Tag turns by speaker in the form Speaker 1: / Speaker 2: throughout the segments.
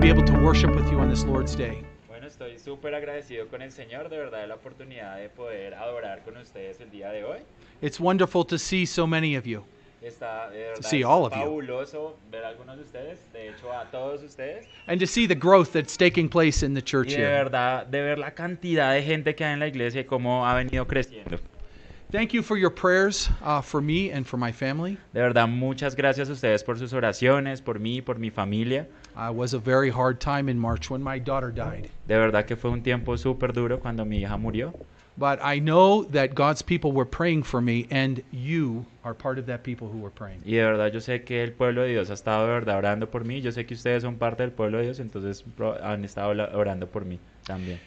Speaker 1: be able to worship with you on this Lord's Day.
Speaker 2: Bueno, estoy súper agradecido con el Señor, de verdad, la oportunidad de poder adorar con ustedes el día de hoy.
Speaker 1: It's wonderful to see so many of you.
Speaker 2: Está de verdad
Speaker 1: see
Speaker 2: es
Speaker 1: all of you.
Speaker 2: ver a algunos de ustedes, de hecho a todos ustedes,
Speaker 1: and to see the growth that's taking place in the church
Speaker 2: y de
Speaker 1: here.
Speaker 2: verdad de ver la cantidad de gente que hay en la iglesia y cómo ha venido creciendo.
Speaker 1: Thank you for your prayers uh, for me and for my family.
Speaker 2: De verdad, muchas gracias a ustedes por sus oraciones, por mí, por mi familia.
Speaker 1: It was a very hard time in March when my daughter died.
Speaker 2: De verdad que fue un tiempo súper duro cuando mi hija murió.
Speaker 1: But I know that God's people were praying for me, and you are part of that people who were praying.
Speaker 2: Y de verdad yo sé que el pueblo de Dios ha estado de verdad orando por mí. Yo sé que ustedes son parte del pueblo de Dios, entonces han estado orando por mí también.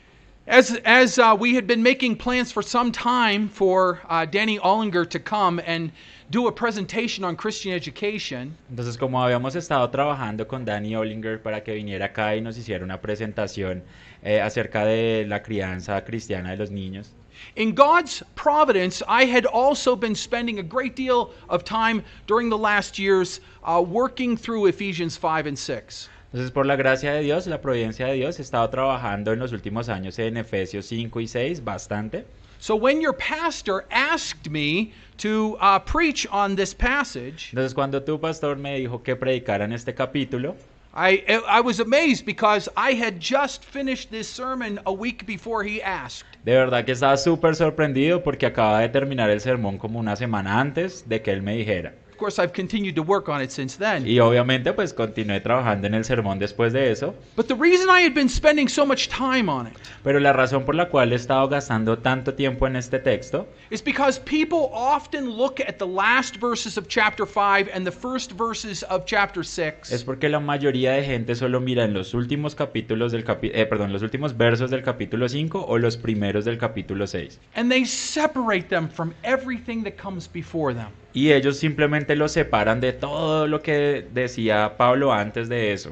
Speaker 1: As, as uh, we had been making plans for some time for uh, Danny Ollinger to come and do a presentation on Christian education,
Speaker 2: Entonces, como habíamos estado trabajando con Danny Ollinger para que viniera acá y nos hiciera una presentación eh, acerca de la crianza cristiana de los niños,
Speaker 1: in God's providence, I had also been spending a great deal of time during the last years uh, working through Ephesians 5 and 6.
Speaker 2: Entonces por la gracia de Dios, la providencia de Dios, he estado trabajando en los últimos años en Efesios 5 y 6 bastante.
Speaker 1: So when your pastor asked me to uh, preach on this passage,
Speaker 2: Entonces, cuando tu pastor me dijo que predicara en este capítulo,
Speaker 1: I, I was amazed because I had just finished this sermon a week before he asked.
Speaker 2: de verdad que estaba súper sorprendido porque acaba de terminar el sermón como una semana antes de que él me dijera.
Speaker 1: Of course, I've continued to work on it since then.
Speaker 2: Y obviamente pues continué trabajando en el sermón después de eso,
Speaker 1: But the reason I had been spending so much time on it
Speaker 2: pero la razón por la cual he estado gastando tanto tiempo en este texto
Speaker 1: is because people often look at the last verses of chapter 5 and the first verses of chapter
Speaker 2: es
Speaker 1: 6
Speaker 2: porque la mayoría de gente solo mira en los últimos capítulos del capi- eh, perdón, los últimos versos del capítulo 5 o los primeros del capítulo 6.
Speaker 1: and they separate them from everything that comes before them.
Speaker 2: Y ellos simplemente los separan de todo lo que decía Pablo antes de eso.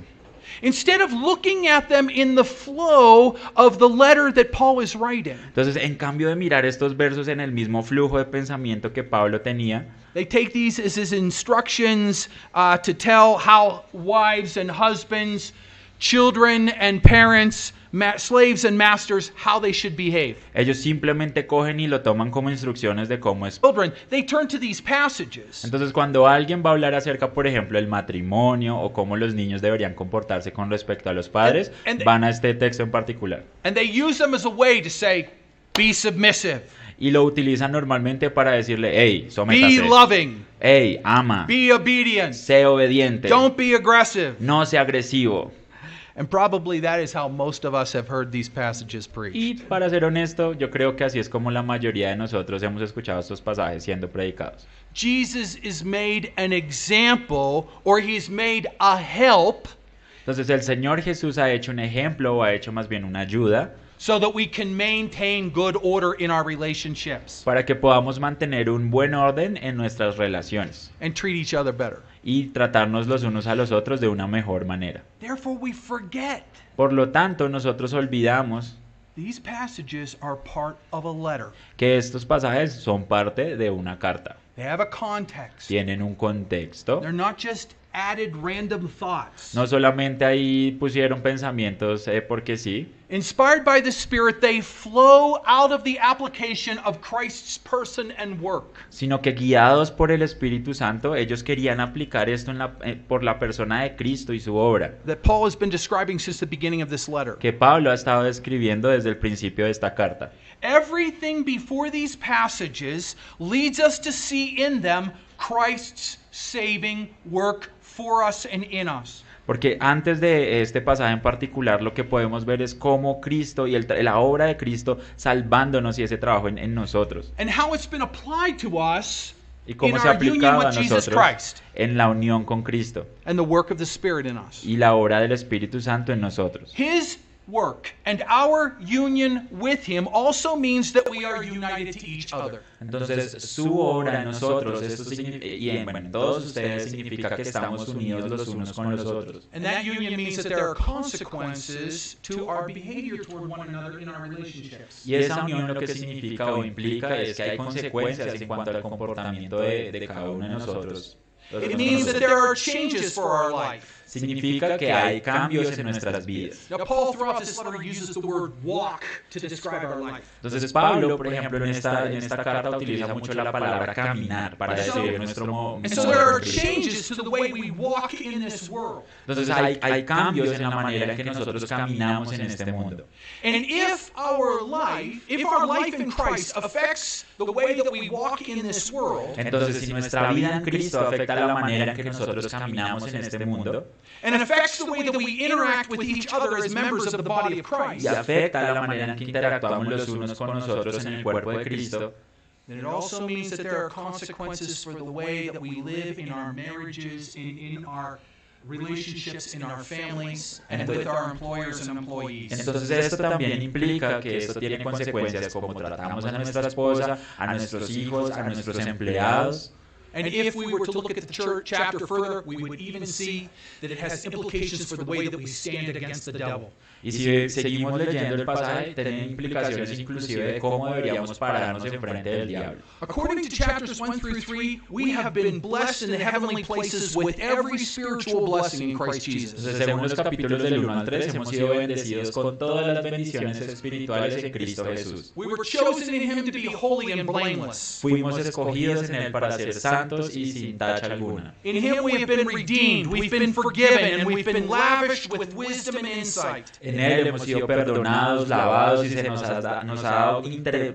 Speaker 1: Instead of looking at them in the flow of the letter that Paul is writing,
Speaker 2: Entonces, en cambio de mirar estos versos en el mismo flujo de pensamiento que Pablo tenía,
Speaker 1: they take these as his instructions uh, to tell how wives and husbands, children and parents, slaves and masters, how they should behave.
Speaker 2: ellos simplemente cogen y lo toman como instrucciones de cómo es.
Speaker 1: Children, they turn to these passages
Speaker 2: Entonces, cuando alguien va a hablar acerca, por ejemplo, del matrimonio o cómo los niños deberían comportarse con respecto a los padres,
Speaker 1: And- and-
Speaker 2: van a este texto en particular.
Speaker 1: and they use them as a way to say, be submissive,
Speaker 2: Y lo utilizan normalmente para decirle, hey,
Speaker 1: be
Speaker 2: sométase.
Speaker 1: loving,
Speaker 2: Hey, ama.
Speaker 1: be obedient,
Speaker 2: Sé obediente.
Speaker 1: don't be aggressive.
Speaker 2: No sea agresivo.
Speaker 1: And probably that is how most of us have heard these passages preached.
Speaker 2: Y para ser honesto, yo creo que así es como la mayoría de nosotros hemos escuchado estos pasajes siendo predicados.
Speaker 1: Jesus is made an example or he's made a help
Speaker 2: Entonces el Señor Jesús ha hecho un ejemplo o ha hecho más bien una ayuda
Speaker 1: so that we can maintain good order in our relationships
Speaker 2: para que podamos mantener un buen orden en nuestras relaciones
Speaker 1: and treat each other better.
Speaker 2: y tratarnos los unos a los otros de una mejor manera.
Speaker 1: Therefore, we forget
Speaker 2: Por lo tanto, nosotros olvidamos
Speaker 1: these passages are part of a letter.
Speaker 2: que estos pasajes son parte de una carta.
Speaker 1: They have a context.
Speaker 2: Tienen un contexto.
Speaker 1: They're not just added random thoughts.
Speaker 2: No solamente ahí pusieron pensamientos eh, porque sí,
Speaker 1: Inspired by the Spirit, they flow out of the application of Christ's person and work.
Speaker 2: sino que guiados por el Espíritu Santo, ellos querían aplicar esto en la- eh, por la persona de Cristo y su obra,
Speaker 1: that Paul has been describing since the beginning of this letter.
Speaker 2: que Pablo ha estado describiendo desde el principio de esta carta.
Speaker 1: Everything before these passages leads us to see in them Christ's saving work for us and in us.
Speaker 2: Porque antes de este pasaje en particular, lo que podemos ver es cómo Cristo y el la obra de Cristo salvándonos y ese trabajo en, en nosotros.
Speaker 1: And how it's been applied to us
Speaker 2: Y
Speaker 1: in
Speaker 2: cómo se
Speaker 1: union
Speaker 2: aplicaba a nosotros
Speaker 1: Christ
Speaker 2: en la unión con Cristo
Speaker 1: and the work of the Spirit in us.
Speaker 2: y la obra del Espíritu Santo en nosotros.
Speaker 1: His work and our union with Him also means that we are united to each other.
Speaker 2: Entonces, su obra en nosotros, esto significa, y en, bueno, todos ustedes significa que estamos unidos los unos con los otros.
Speaker 1: And that union means that there are consequences to our behavior toward one another in our relationships.
Speaker 2: Y esa unión lo que significa o implica es que hay consecuencias en cuanto al comportamiento de, de cada uno de nosotros.
Speaker 1: It means that there are changes for our life.
Speaker 2: Significa que hay cambios en nuestras vidas. Entonces Pablo, por ejemplo, en esta, en esta carta utiliza mucho la palabra caminar para describir nuestro modo. Entonces hay, hay cambios en la manera en que nosotros caminamos en este mundo.
Speaker 1: And if our life, if our life in Christ affects the way that we walk in this world,
Speaker 2: Entonces, si nuestra vida en Cristo afecta la manera en que nosotros caminamos en este mundo
Speaker 1: and it affects the way that we interact with each other as members of the body of
Speaker 2: y
Speaker 1: Christ,
Speaker 2: afecta la manera en que interactuamos los unos con nosotros en el cuerpo de Cristo,
Speaker 1: then it also means that there are consequences for the way that we live in our marriages, in, in our relationships, in our families, and with our employers and employees.
Speaker 2: entonces esto también implica que esto tiene consecuencias como tratamos a nuestra esposa, a nuestros hijos, a nuestros empleados.
Speaker 1: And if we were to look at the church chapter further, we would even see that it has implications for the way that we stand against the devil.
Speaker 2: Y si seguimos leyendo el pasaje, tiene implicaciones inclusive de cómo deberíamos pararnos enfrente del diablo.
Speaker 1: According to chapters 1 through 3, we have been blessed in the heavenly places with every spiritual blessing in Christ Jesus.
Speaker 2: Entonces, según los capítulos del 1 al 3, hemos sido bendecidos con todas las bendiciones espirituales en Cristo Jesús.
Speaker 1: We were chosen in Him to be holy and blameless.
Speaker 2: Fuimos escogidos en Él para ser santos y sin tacha alguna.
Speaker 1: In Him we have been redeemed, we've been forgiven, and we've been lavished with wisdom and insight.
Speaker 2: En Él hemos sido perdonados, lavados y se nos ha, nos ha dado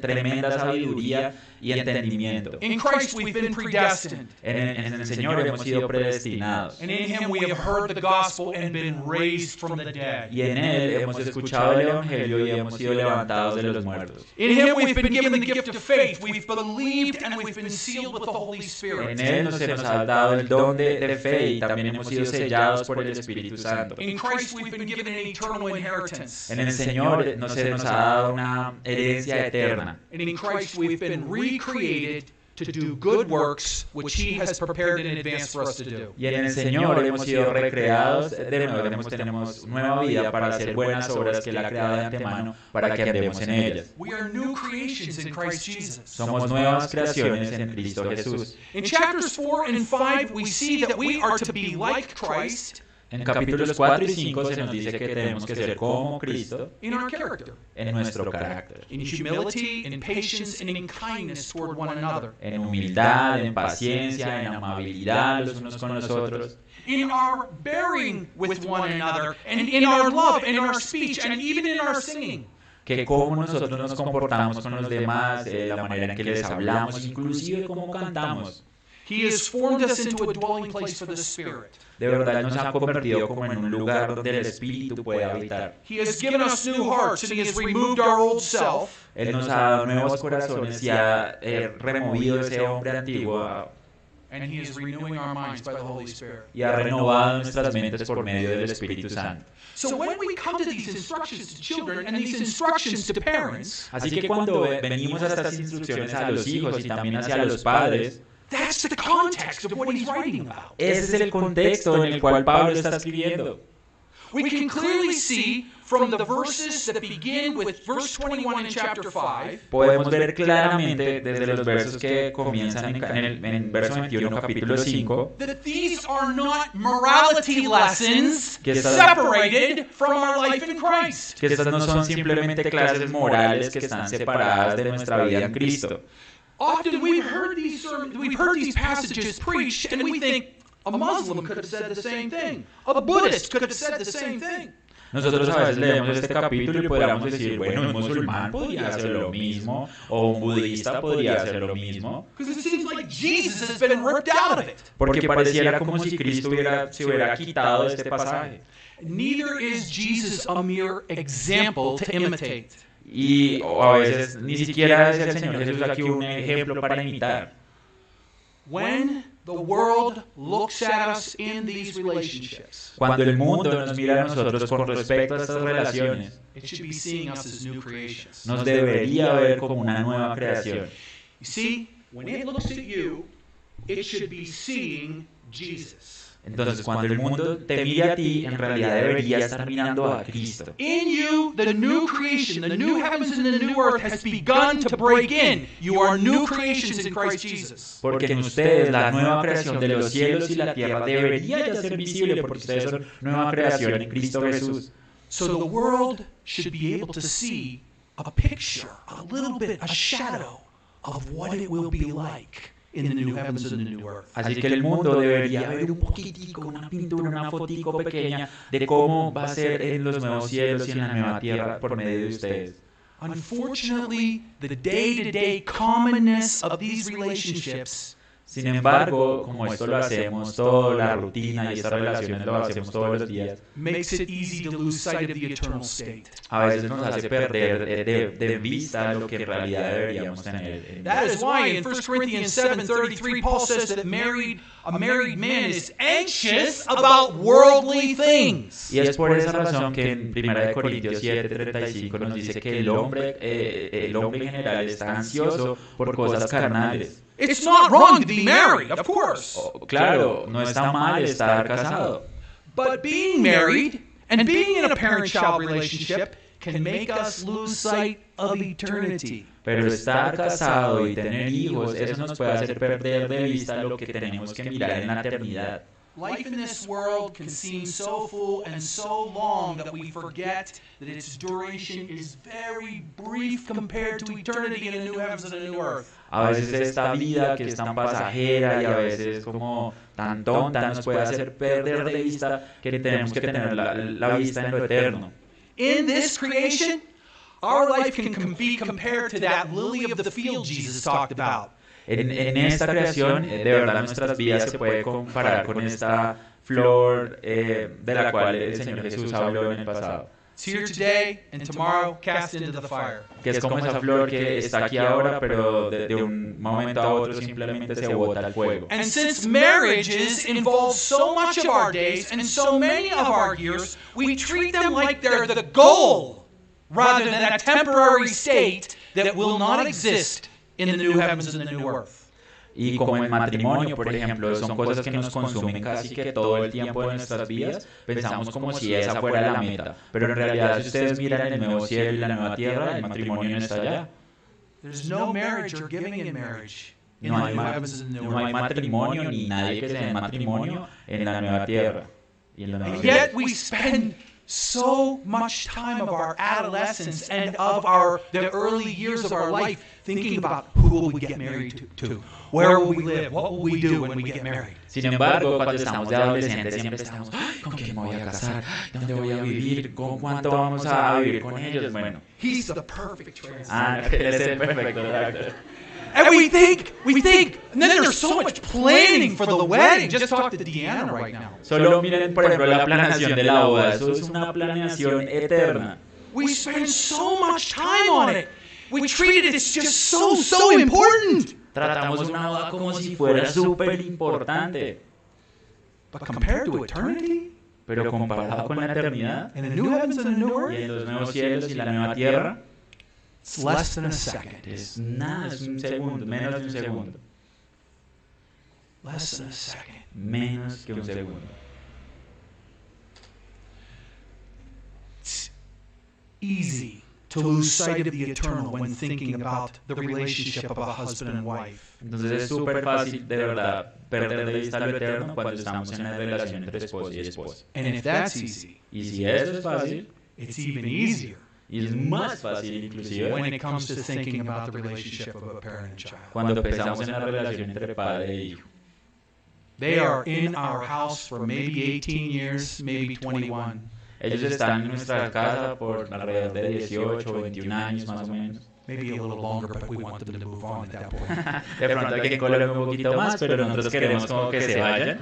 Speaker 2: tremenda sabiduría y entendimiento.
Speaker 1: In Christ we've been predestined.
Speaker 2: En, en el Señor hemos sido predestinados.
Speaker 1: And in Him we have heard the gospel and been raised from the dead.
Speaker 2: Y en Él hemos escuchado el Evangelio y hemos sido levantados de los muertos.
Speaker 1: In Him we've been given the gift of faith, we've believed, and we've been sealed with the Holy
Speaker 2: En
Speaker 1: Spirit.
Speaker 2: Él nos, ha dado el don de, de fe y también hemos sido sellados por el Espíritu Santo.
Speaker 1: In Christ we've been given an eternal inheritance.
Speaker 2: En el Señor nos, se nos ha dado una herencia eterna.
Speaker 1: And in Christ we've been recreated to do good works which He has prepared in advance for us to do.
Speaker 2: Y en el Señor hemos sido recreados de nuevo, tenemos, tenemos nueva vida para hacer buenas obras que Él ha creado de antemano para que andemos en ellas.
Speaker 1: We are new creations in Christ Jesus.
Speaker 2: Somos nuevas creaciones en Cristo Jesús.
Speaker 1: In chapters 4 and 5, we see that we are to be like Christ
Speaker 2: En capítulos 4 y 5 se nos dice que tenemos que ser como Cristo
Speaker 1: in our character,
Speaker 2: en nuestro carácter,
Speaker 1: in humility, in patience, and in kindness toward one another,
Speaker 2: en humildad, en paciencia, en amabilidad los unos con los otros,
Speaker 1: in our bearing with one another, and in our love, and in our speech, and even in our singing.
Speaker 2: que cómo nosotros nos comportamos con los demás, eh, la manera en que les hablamos, inclusive cómo cantamos.
Speaker 1: He has formed us into a dwelling place for the Spirit.
Speaker 2: De verdad nos ha convertido como en un lugar donde el Espíritu puede habitar.
Speaker 1: He has given us new hearts, and He has removed our old self,
Speaker 2: Él nos ha dado nuevos corazones y ha eh, removido ese hombre antiguo
Speaker 1: and He is renewing our minds by the Holy Spirit.
Speaker 2: y ha renovado nuestras mentes por medio del Espíritu Santo.
Speaker 1: So when we come to these instructions to children and these instructions to parents,
Speaker 2: Así que cuando ve- venimos a estas instrucciones a los hijos y también hacia los padres,
Speaker 1: that's the context of what he's writing about.
Speaker 2: ese es el contexto en el cual Pablo está escribiendo.
Speaker 1: We can clearly see from the verses that begin with verse 21 in chapter 5
Speaker 2: Podemos ver claramente desde los versos que comienzan en, el en verso 21, capítulo 5,
Speaker 1: that these are not morality lessons
Speaker 2: Que estas-
Speaker 1: separated from our life in Christ.
Speaker 2: que estas no son simplemente clases morales que están separadas de nuestra vida en Cristo.
Speaker 1: Often we've heard these sermon, we've heard these passages preached and we think a Muslim could have said the same thing. A Buddhist could have said the same thing.
Speaker 2: Nosotros a veces leemos este capítulo y podríamos decir, bueno, un musulmán podría hacer lo mismo, o un budista podría hacer lo mismo,
Speaker 1: Because it seems like Jesus has been ripped out of it.
Speaker 2: porque pareciera como si Cristo hubiera, se hubiera quitado este pasaje.
Speaker 1: Neither is Jesus a mere example to imitate.
Speaker 2: Y o a veces ni siquiera es el Señor Jesús aquí un ejemplo para imitar.
Speaker 1: When the world looks at us in these relationships,
Speaker 2: Cuando el mundo nos mira a nosotros con respecto a estas relaciones,
Speaker 1: it should be seeing us as new creations.
Speaker 2: nos debería ver como una nueva creación.
Speaker 1: You see, when it looks at you, it should be seeing Jesus.
Speaker 2: Entonces, cuando el mundo te mira a ti, en realidad debería estar mirando a Cristo.
Speaker 1: In you, the new creation, the new heavens and the new earth has begun to break in. You are new creations in Christ Jesus.
Speaker 2: Porque en ustedes la nueva creación de los cielos y la tierra debería ya ser visible porque ustedes son nueva creación en Cristo Jesús.
Speaker 1: So the world should be able to see a picture, a little bit, a shadow of what it will be like in the new heavens and the new earth.
Speaker 2: Así que el mundo debería ver un poquitico, una pintura, una fotico pequeña de cómo va a ser en los nuevos cielos y en la nueva tierra por medio de ustedes.
Speaker 1: Unfortunately, the day to day commonness of these relationships
Speaker 2: Sin embargo, como esto lo hacemos, toda la rutina y estas relaciones lo hacemos todos los días,
Speaker 1: makes it easy to lose sight of the eternal state.
Speaker 2: a veces nos hace perder de, de- vista lo que en realidad deberíamos tener. en-
Speaker 1: That is why in 1 Corinthians 7:33 Paul says that married a married man is anxious about worldly things.
Speaker 2: Y es por esa razón que en 1 Corintios 7:35 nos dice que el hombre, eh, el hombre en general está ansioso por cosas carnales.
Speaker 1: It's not wrong to be married, of course.
Speaker 2: Oh, Claro, no está mal estar casado,
Speaker 1: But being married and being in a parent-child relationship can make us lose sight of eternity.
Speaker 2: pero estar casado y tener hijos, eso nos puede hacer perder de vista lo que tenemos que mirar en la eternidad.
Speaker 1: Life in this world can seem so full and so long that we forget that its duration is very brief compared to eternity in a new heavens and a new earth.
Speaker 2: A veces esta vida que es tan pasajera y a veces como tan tonta nos puede hacer perder de vista que tenemos que tener la, la vista en lo eterno.
Speaker 1: In this creation, our life can be compared to that lily of the field Jesus talked about.
Speaker 2: En, en esta creación, eh, de verdad, nuestras vidas se puede comparar con esta flor eh, de la cual el Señor Jesús habló en el pasado.
Speaker 1: It's here today and tomorrow cast into the fire.
Speaker 2: Que es como esa flor que está aquí ahora, pero de, de un momento a otro simplemente se bota al fuego.
Speaker 1: And since marriages involve so much of our days and so many of our years, we treat them like they're the goal rather than a temporary state that will not exist in the new heavens and the new earth.
Speaker 2: Y como el matrimonio, por ejemplo, son cosas que nos consumen casi que todo el tiempo de nuestras vidas, pensamos como si esa fuera la meta. Pero en realidad, si ustedes miran el nuevo cielo y la nueva tierra, el matrimonio no está allá.
Speaker 1: There's no marriage or giving in marriage in
Speaker 2: No
Speaker 1: the
Speaker 2: hay, no hay
Speaker 1: earth.
Speaker 2: matrimonio ni nadie que se dé matrimonio en la nueva tierra. Y en la nueva tierra.
Speaker 1: Yet we spend so much time of our adolescence and of our the early years of our life thinking about who will we get married to, to where will we live, what will we do when we get married.
Speaker 2: Sin embargo, cuando estamos de adolescentes siempre estamos, ¿con quién me voy a casar? ¿Dónde voy a vivir? ¿Con cuánto vamos a vivir con ellos? Bueno,
Speaker 1: He's the perfect translator.
Speaker 2: ah, él es el perfecto.
Speaker 1: And we think, we think, and then there's so much planning for the wedding. Just talk to Deanna right now.
Speaker 2: Solo miren, por ejemplo, la planeación de la boda. Eso es una planeación eterna.
Speaker 1: We spend so much time on it. We treat it, it's just so, so important.
Speaker 2: Tratamos una boda como si fuera súper importante.
Speaker 1: But compared to eternity
Speaker 2: Pero comparado con la eternidad
Speaker 1: the new heavens and the new
Speaker 2: y
Speaker 1: earth,
Speaker 2: en los nuevos cielos y la nueva tierra,
Speaker 1: it's less than a second.
Speaker 2: es nada, es un segundo, menos de un segundo.
Speaker 1: Less than a second.
Speaker 2: Menos que un segundo.
Speaker 1: It's easy to lose sight of the eternal when thinking about the relationship of a husband and wife.
Speaker 2: Entonces es súper fácil, de verdad, perder de vista lo eterno cuando estamos en la relación entre esposo y esposa.
Speaker 1: And if that's easy,
Speaker 2: Y si eso es fácil,
Speaker 1: it's even easier
Speaker 2: y es más fácil inclusive,
Speaker 1: when it comes to thinking about the relationship of a parent and child.
Speaker 2: cuando pensamos en la relación entre padre e hijo.
Speaker 1: They are in our house for maybe 18 years, maybe 21.
Speaker 2: Ellos están en nuestra casa por alrededor de 18 o 21 años más o menos.
Speaker 1: Maybe a little longer, but we want them to move on at that point.
Speaker 2: De pronto hay que colar un poquito más, pero nosotros queremos como que se vayan.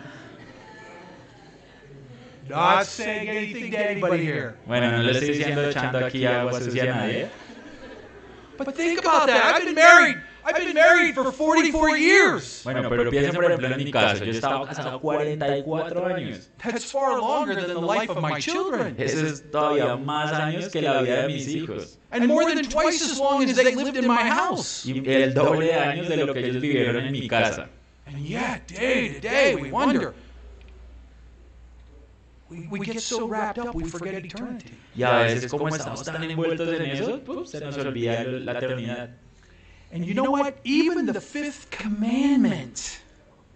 Speaker 1: Not saying anything to anybody here.
Speaker 2: Bueno, no le estoy diciendo echando aquí agua sucia a nadie.
Speaker 1: But think about that. I've been married. I've been married for 44 years.
Speaker 2: Bueno, pero piensen por ejemplo en mi caso, yo estaba casado 44 años.
Speaker 1: That's far longer than the life of my children.
Speaker 2: Eso es todavía más años que la vida de mis hijos.
Speaker 1: And more than twice as long as they lived in my house.
Speaker 2: Y el doble de años de lo que ellos vivieron en mi casa.
Speaker 1: And yet, day to day, we wonder we, we get so wrapped up we forget eternity.
Speaker 2: Y a veces como estamos tan envueltos en eso, ¡pum! se nos olvida la eternidad.
Speaker 1: And you know what? Even the fifth commandment,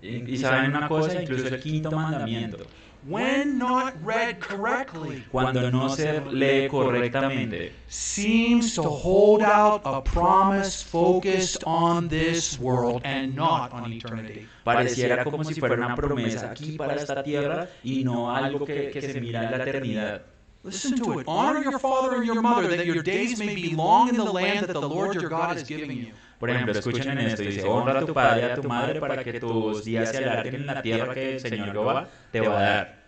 Speaker 2: Y, y saben una cosa, incluso el quinto mandamiento,
Speaker 1: when not read correctly,
Speaker 2: cuando no se lee correctamente,
Speaker 1: seems to hold out a promise focused on this world and not on eternity.
Speaker 2: pareciera como si fuera una promesa aquí para esta tierra y no algo que, que se mira en la eternidad.
Speaker 1: Listen to it. Honor your father and your mother that your days may be long in the land that the Lord your God is giving you.
Speaker 2: Por ejemplo, escuchen en esto, dice, honra a tu padre y a tu madre para que tus días se alarguen en la tierra que el Señor Jehová te va a dar.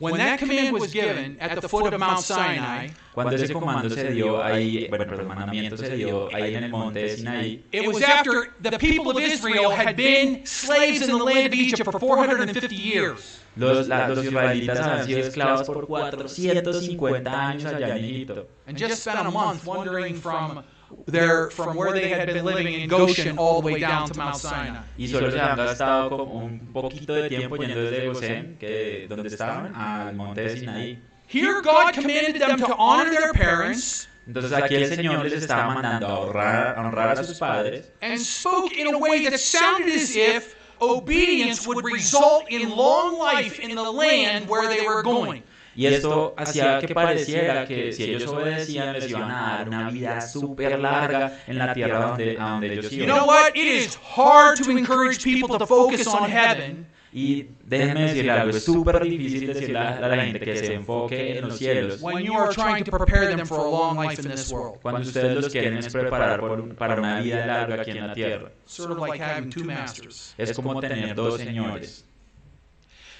Speaker 1: When that command was given at the foot of Mount Sinai,
Speaker 2: Cuando ese comando se dio ahí, bueno, pero el mandamiento se dio ahí en el monte de Sinaí,
Speaker 1: it was after the people of Israel had been slaves in the land of Egypt for 450 years.
Speaker 2: los, la- los israelitas habían sido esclavos por 450 años allá en Egipto.
Speaker 1: and just spent a month wandering from their from where they had been living in Goshen all the way down to Mount Sinai.
Speaker 2: Y solo se han gastado como un poquito de tiempo yendo desde Gosén, que donde estaban, al monte de Sinaí.
Speaker 1: Here God commanded them to honor their parents
Speaker 2: Entonces aquí el Señor les estaba mandando a honrar, a honrar a sus padres
Speaker 1: and spoke in a way that sounded as if obedience would result in long life in the land where they were going.
Speaker 2: Y esto hacía que pareciera que si ellos obedecían les iban a dar una vida súper larga en la tierra donde, a donde ellos
Speaker 1: You
Speaker 2: iban.
Speaker 1: know what? It is hard to encourage people to focus on heaven
Speaker 2: Y déjenme decirle algo, es súper difícil decirle a a la gente que se enfoque en los cielos
Speaker 1: when you are trying to prepare them for a long life in this world.
Speaker 2: cuando ustedes los quieren es preparar por un- para una vida larga aquí en la tierra.
Speaker 1: Sort of like having two masters.
Speaker 2: Es como tener dos señores.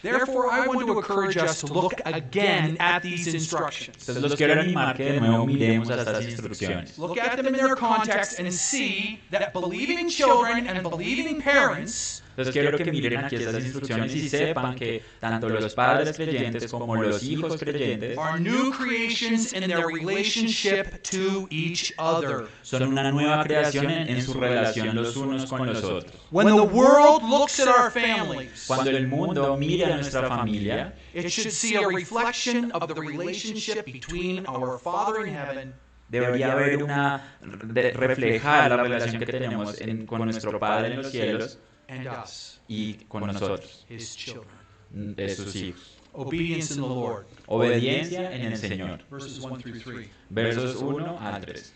Speaker 1: Therefore, I want to encourage us to look again at these instructions.
Speaker 2: Entonces los quiero animar que de nuevo miremos a estas instrucciones.
Speaker 1: Look at them in their context and see that believing children and believing parents
Speaker 2: Entonces quiero que miren aquí estas instrucciones y sepan que tanto los padres creyentes como los hijos creyentes
Speaker 1: are new creations in their relationship to each other.
Speaker 2: son una nueva creación en, en su relación los unos con los otros.
Speaker 1: When the world looks at our families,
Speaker 2: Cuando el mundo mira a nuestra familia,
Speaker 1: it should see a reflection of the relationship between our Father in heaven
Speaker 2: debería haber una de- reflejar la relación que tenemos en- con nuestro Padre en los cielos
Speaker 1: and us,
Speaker 2: y con nosotros,
Speaker 1: His children.
Speaker 2: de sus hijos.
Speaker 1: Obedience in the Lord.
Speaker 2: Obediencia en el Señor.
Speaker 1: Verses 1 through 3.
Speaker 2: Versos 1 a 3.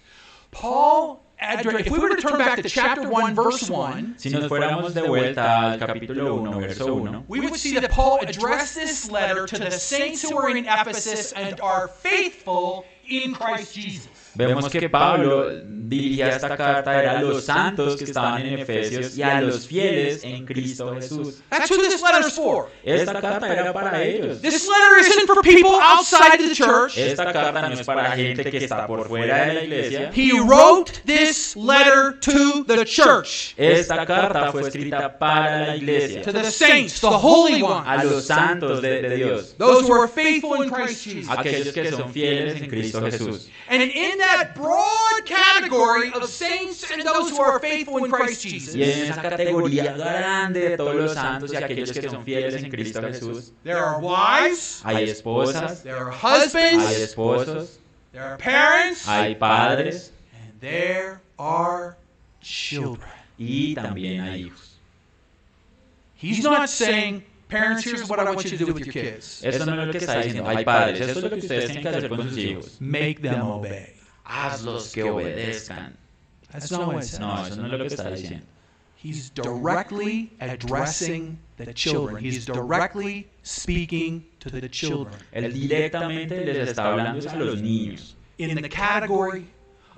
Speaker 1: Paul, addre- if we were to turn back to chapter 1, verse 1,
Speaker 2: Si nos fuéramos de vuelta al capítulo 1, verso 1,
Speaker 1: we would see that Paul addressed this letter to the saints who are in Ephesus and are faithful in Christ Jesus.
Speaker 2: Vemos que Pablo dirigía esta carta era a los santos que estaban en Efesios y a los fieles en Cristo Jesús.
Speaker 1: That's who this letter's for.
Speaker 2: Esta carta era para ellos.
Speaker 1: This letter isn't for people outside the church.
Speaker 2: Esta carta no es para gente que está por fuera de la iglesia.
Speaker 1: He wrote this letter to the church,
Speaker 2: Esta carta fue escrita para la iglesia,
Speaker 1: to the saints, the holy
Speaker 2: a
Speaker 1: ones,
Speaker 2: los santos de, de Dios,
Speaker 1: those who are faithful in Christ Jesus.
Speaker 2: aquellos que son fieles en Cristo Jesús.
Speaker 1: And in that broad category of saints and those who are faithful in Christ
Speaker 2: Y en
Speaker 1: Jesus,
Speaker 2: esa categoría grande de todos los santos y aquellos que son fieles en Cristo Jesús,
Speaker 1: there are wives,
Speaker 2: hay esposas,
Speaker 1: there are husbands.
Speaker 2: hay esposos,
Speaker 1: there are parents,
Speaker 2: hay padres
Speaker 1: and there are children.
Speaker 2: y también hay hijos.
Speaker 1: He's not saying, parents, here's what I want you to do with your kids.
Speaker 2: Eso no es lo que está diciendo. Hay padres. Eso es lo que ustedes tienen que hacer con sus hijos.
Speaker 1: Make them obey.
Speaker 2: Hazlos que obedezcan.
Speaker 1: That's not what it says.
Speaker 2: No, eso no es lo que está diciendo.
Speaker 1: He's directly addressing the children. He's directly speaking to the children
Speaker 2: Él directamente les está hablando a los niños.
Speaker 1: in the category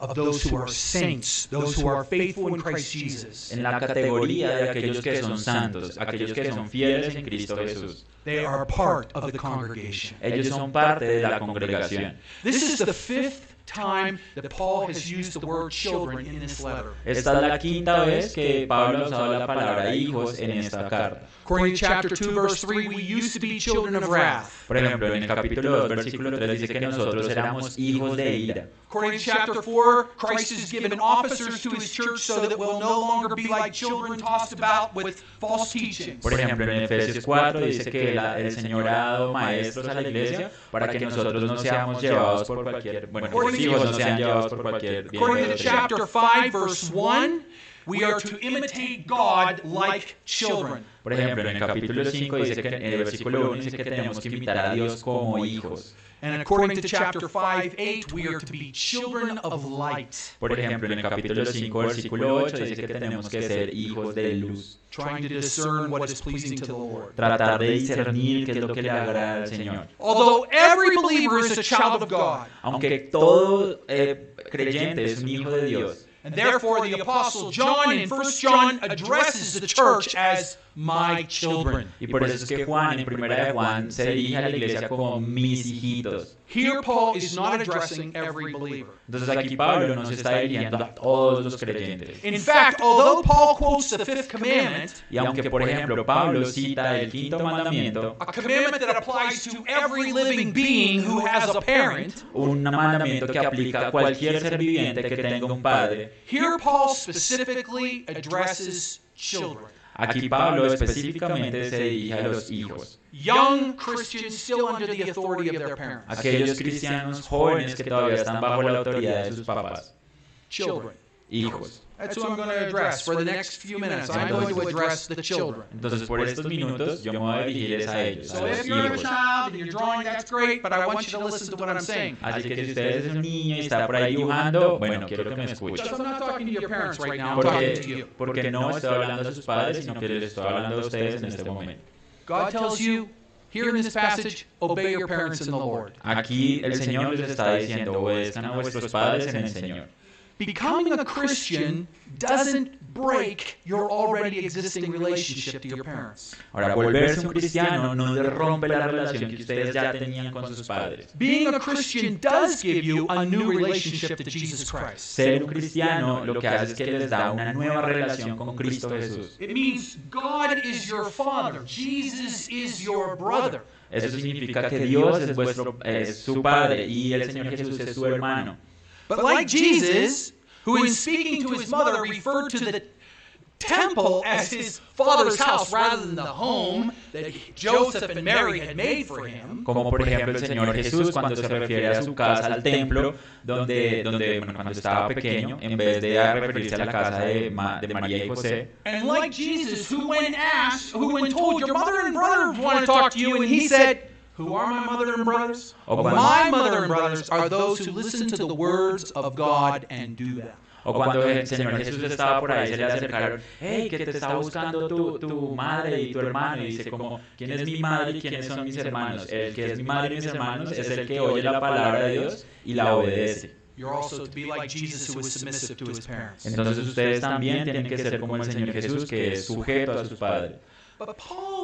Speaker 1: of those who are saints, those who are faithful in Christ Jesus.
Speaker 2: En la categoría de aquellos que son santos, aquellos que son fieles en Cristo Jesús.
Speaker 1: They are part of the congregation.
Speaker 2: Ellos son parte de la congregación.
Speaker 1: This is the fifth time that Paul has used the word children in this letter.
Speaker 2: Esta es la quinta vez que Pablo ha usado la palabra hijos en esta carta.
Speaker 1: According to chapter 2, verse 3, we used to be children of wrath.
Speaker 2: Por ejemplo, en el capítulo 2, versículo 3 dice que nosotros éramos hijos de ira.
Speaker 1: According to chapter 4, Christ has given officers to his church so that we'll no longer be like children tossed about with false teachings.
Speaker 2: Por ejemplo, en Efesios 4 dice que la- el Señor ha dado maestros a la iglesia para que nosotros no seamos llevados por cualquier, bueno, que los hijos no sean llevados por cualquier
Speaker 1: According to chapter 5, verse 1, we are to imitate God like children.
Speaker 2: Por ejemplo, en el capítulo 5 dice que en el versículo 1 dice que tenemos que imitar a Dios como hijos.
Speaker 1: And according to chapter 5, 8, we are to be children of light,
Speaker 2: Por ejemplo, en el capítulo 5, versículo 8 dice que tenemos que ser hijos de luz.
Speaker 1: trying to discern what is pleasing to the Lord.
Speaker 2: Tratar de discernir qué es lo que le agrada al Señor.
Speaker 1: Although every believer is a child of God,
Speaker 2: Aunque todo eh, creyente es un hijo de Dios.
Speaker 1: and therefore the apostle John in 1 John addresses the church as my children.
Speaker 2: Y por eso es que Juan, en primera de Juan, se dirige a la iglesia como mis hijitos.
Speaker 1: Here Paul is not addressing every believer.
Speaker 2: Entonces aquí Pablo nos está dirigiendo a todos los creyentes.
Speaker 1: In fact, although Paul quotes the fifth commandment,
Speaker 2: Y aunque, por ejemplo, Pablo cita el quinto mandamiento,
Speaker 1: a commandment that applies to every living being who has a parent,
Speaker 2: un mandamiento que aplica a cualquier ser viviente que tenga un padre,
Speaker 1: here Paul specifically addresses children.
Speaker 2: Aquí Pablo específicamente se dirige a los hijos.
Speaker 1: Young Christians still under the authority of their parents.
Speaker 2: Aquellos cristianos jóvenes que todavía están bajo la autoridad de sus papás.
Speaker 1: Children.
Speaker 2: Hijos.
Speaker 1: That's who I'm going to address for the next few minutes. I'm going to address the children.
Speaker 2: Entonces por estos minutos yo me voy a dirigir a ellos,
Speaker 1: So if you're a child and you're drawing, that's great, but I want you to listen to what I'm saying.
Speaker 2: Así que si usted es un niño y está por ahí dibujando, bueno, quiero que me escuche.
Speaker 1: Because I'm not talking to your parents right now, I'm talking to
Speaker 2: Porque,
Speaker 1: you.
Speaker 2: porque no estoy hablando a sus padres, sino que les estoy hablando a ustedes en este momento.
Speaker 1: God tells you here in this passage, obey your parents in the Lord.
Speaker 2: Aquí el Señor les está diciendo, obedezcan a vuestros padres en el Señor.
Speaker 1: Becoming a Christian doesn't break your already existing relationship to your parents.
Speaker 2: Ahora, volverse un cristiano no rompe la relación que ustedes ya tenían con sus padres.
Speaker 1: Being a Christian does give you a new relationship to Jesus Christ.
Speaker 2: Ser un cristiano lo que hace es que les da una nueva relación con Cristo Jesús.
Speaker 1: It means God is your father, Jesus is your brother.
Speaker 2: Eso significa que Dios es vuestro, es su Padre y el Señor Jesús es su hermano.
Speaker 1: But like Jesus, who in speaking to his mother referred to the temple as his father's house rather than the home that Joseph and Mary had made for him,
Speaker 2: Como por ejemplo el Señor Jesús cuando se refiere a su casa, al templo, donde, donde bueno, cuando estaba pequeño, en vez de referirse a la casa de, Ma- de María y José,
Speaker 1: and like Jesus, who when asked, who when told, your mother and brothers want to talk to you, and he said, Who are my mother and brothers?
Speaker 2: O
Speaker 1: My mother and brothers are those who listen to the words of God and do them.
Speaker 2: o cuando el Señor Jesús estaba por ahí, se le acercaron, hey, que te está buscando tu, tu madre y tu hermano, y dice como, ¿quién es mi madre y quiénes son mis hermanos? El que es mi madre y mis hermanos es el que oye la palabra de Dios y la obedece.
Speaker 1: You're also to be like Jesus, who was submissive to his parents.
Speaker 2: Entonces ustedes también tienen que ser como el Señor Jesús, que es sujeto a sus padres.
Speaker 1: But Paul,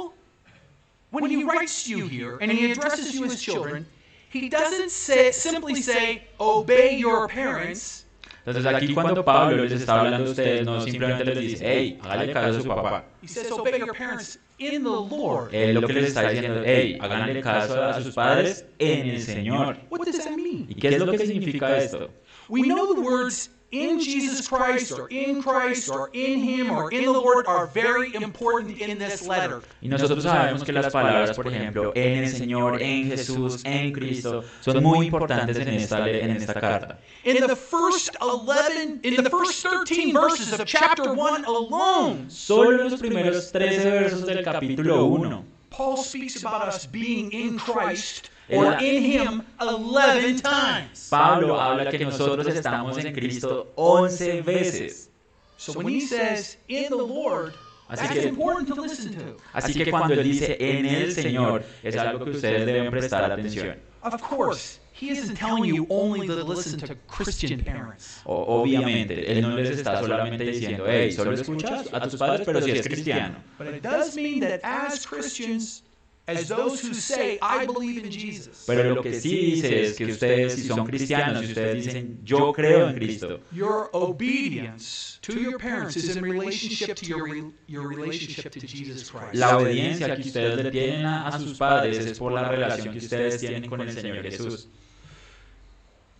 Speaker 1: when he writes to you here and he addresses you as children, he doesn't say, simply say, obey your parents.
Speaker 2: Entonces aquí cuando Pablo les está hablando a ustedes, no simplemente les dice, hey, hágale caso a su papá.
Speaker 1: He says, obey your parents in the Lord.
Speaker 2: Él lo que les está diciendo, hey, háganle caso a sus padres en el Señor.
Speaker 1: What does that mean?
Speaker 2: ¿Y qué es lo que significa esto?
Speaker 1: We know the words in Jesus Christ or in Christ or in Him or in the Lord are very important in this letter.
Speaker 2: Y nosotros sabemos que las palabras, por ejemplo, en el Señor, en Jesús, en Cristo, son muy importantes en esta, en esta carta.
Speaker 1: In the first 11, in the first 13 verses of chapter 1 alone,
Speaker 2: Solo en los primeros 13 versos del capítulo 1,
Speaker 1: Paul speaks about us being in Christ or in Him 11 times.
Speaker 2: Pablo habla que nosotros estamos en Cristo 11 veces.
Speaker 1: So when he says in the Lord,
Speaker 2: Así
Speaker 1: that's
Speaker 2: que-
Speaker 1: important to listen to.
Speaker 2: Así que cuando él dice en el Señor, es algo que ustedes deben prestar atención.
Speaker 1: Of course, he isn't telling you only to listen to Christian parents.
Speaker 2: O- obviamente, él no les está solamente diciendo, hey, solo escuchas a tus padres, pero si es cristiano.
Speaker 1: But it does mean that as Christians, as those who say, I believe in Jesus.
Speaker 2: Pero lo que sí dice es que ustedes, si son cristianos, si ustedes dicen, yo creo en Cristo,
Speaker 1: Your obedience to your parents is in relationship to your, re- your relationship to Jesus Christ.
Speaker 2: la obediencia que ustedes le tienen a, a sus padres es por la relación que ustedes tienen con el Señor Jesús.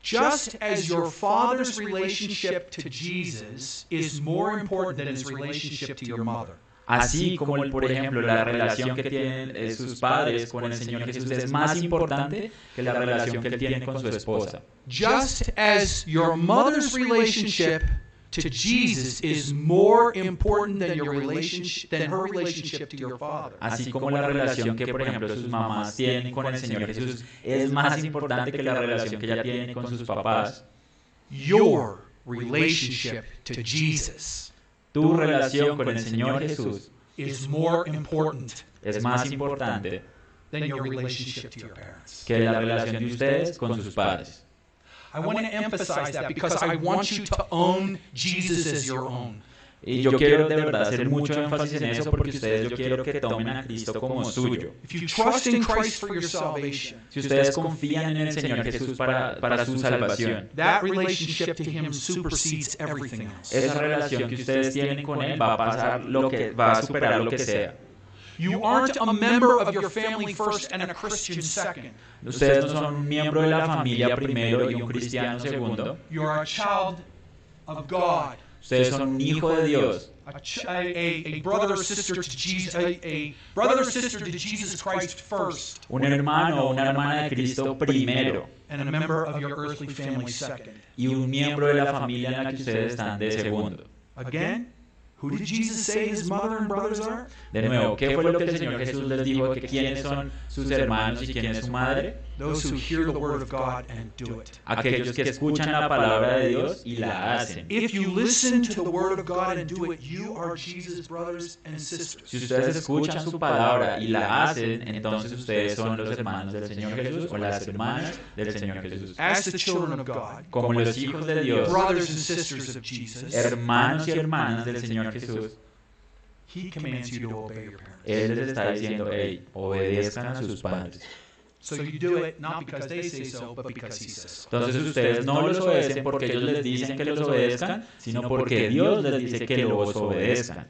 Speaker 1: Just as your father's relationship to Jesus is more important than his relationship to your mother.
Speaker 2: Así como, el- por ejemplo, la relación que tienen sus padres con el Señor Jesús es más importante que la relación que él tiene con su esposa.
Speaker 1: Just as your mother's relationship to Jesus is more important than your relationship than her relationship to your father.
Speaker 2: Así como la relación que, por ejemplo, sus mamás tienen con el Señor Jesús es más importante que la relación que ella tiene con sus papás.
Speaker 1: Your relationship to Jesus
Speaker 2: Tu relación con el Señor Jesús
Speaker 1: is more important
Speaker 2: es más importante
Speaker 1: than your relationship to your parents.
Speaker 2: que la relación de ustedes con sus padres.
Speaker 1: I want to emphasize that because I want you to own Jesus as your own.
Speaker 2: Y yo quiero de verdad hacer mucho énfasis en eso porque ustedes yo quiero que tomen a Cristo como suyo.
Speaker 1: If you trust in Christ for your salvation,
Speaker 2: Si ustedes confían en el Señor Jesús para, para su salvación,
Speaker 1: that relationship to Him supersedes everything else.
Speaker 2: esa relación que ustedes tienen con Él va a pasar lo que va a superar lo que sea.
Speaker 1: You aren't a member of your family first and a Christian second.
Speaker 2: Ustedes no son un miembro de la familia primero y un cristiano segundo.
Speaker 1: You are a child of God,
Speaker 2: Ustedes son un hijo de Dios,
Speaker 1: a, ch- a, a, a brother or sister to Jesus, a, a brother or sister to Jesus Christ first,
Speaker 2: un hermano o una hermana de Cristo primero
Speaker 1: and a member of your earthly family second.
Speaker 2: y un miembro de la familia en la que ustedes están de segundo.
Speaker 1: Again, who did Jesus say his mother and brothers are?
Speaker 2: De nuevo, ¿qué fue lo que el Señor Jesús les dijo que quiénes son sus hermanos y quién es su madre?
Speaker 1: Those who hear the word of God and do it.
Speaker 2: Aquellos que escuchan la palabra de Dios y la hacen.
Speaker 1: If you listen to the word of God and do it, you are Jesus' brothers and sisters.
Speaker 2: Si ustedes escuchan su palabra y la hacen, entonces ustedes son los hermanos del Señor Jesús o las hermanas del Señor Jesús.
Speaker 1: As the children of God,
Speaker 2: Como los hijos de Dios,
Speaker 1: brothers and sisters of Jesus,
Speaker 2: hermanos y hermanas del Señor Jesús,
Speaker 1: He commands you to obey your parents.
Speaker 2: Él les está diciendo, hey, obedezcan a sus padres.
Speaker 1: So you do it not because they say so, but because He says so.
Speaker 2: Entonces ustedes no los obedecen porque ellos les dicen que los obedezcan, sino porque Dios les dice que los obedezcan.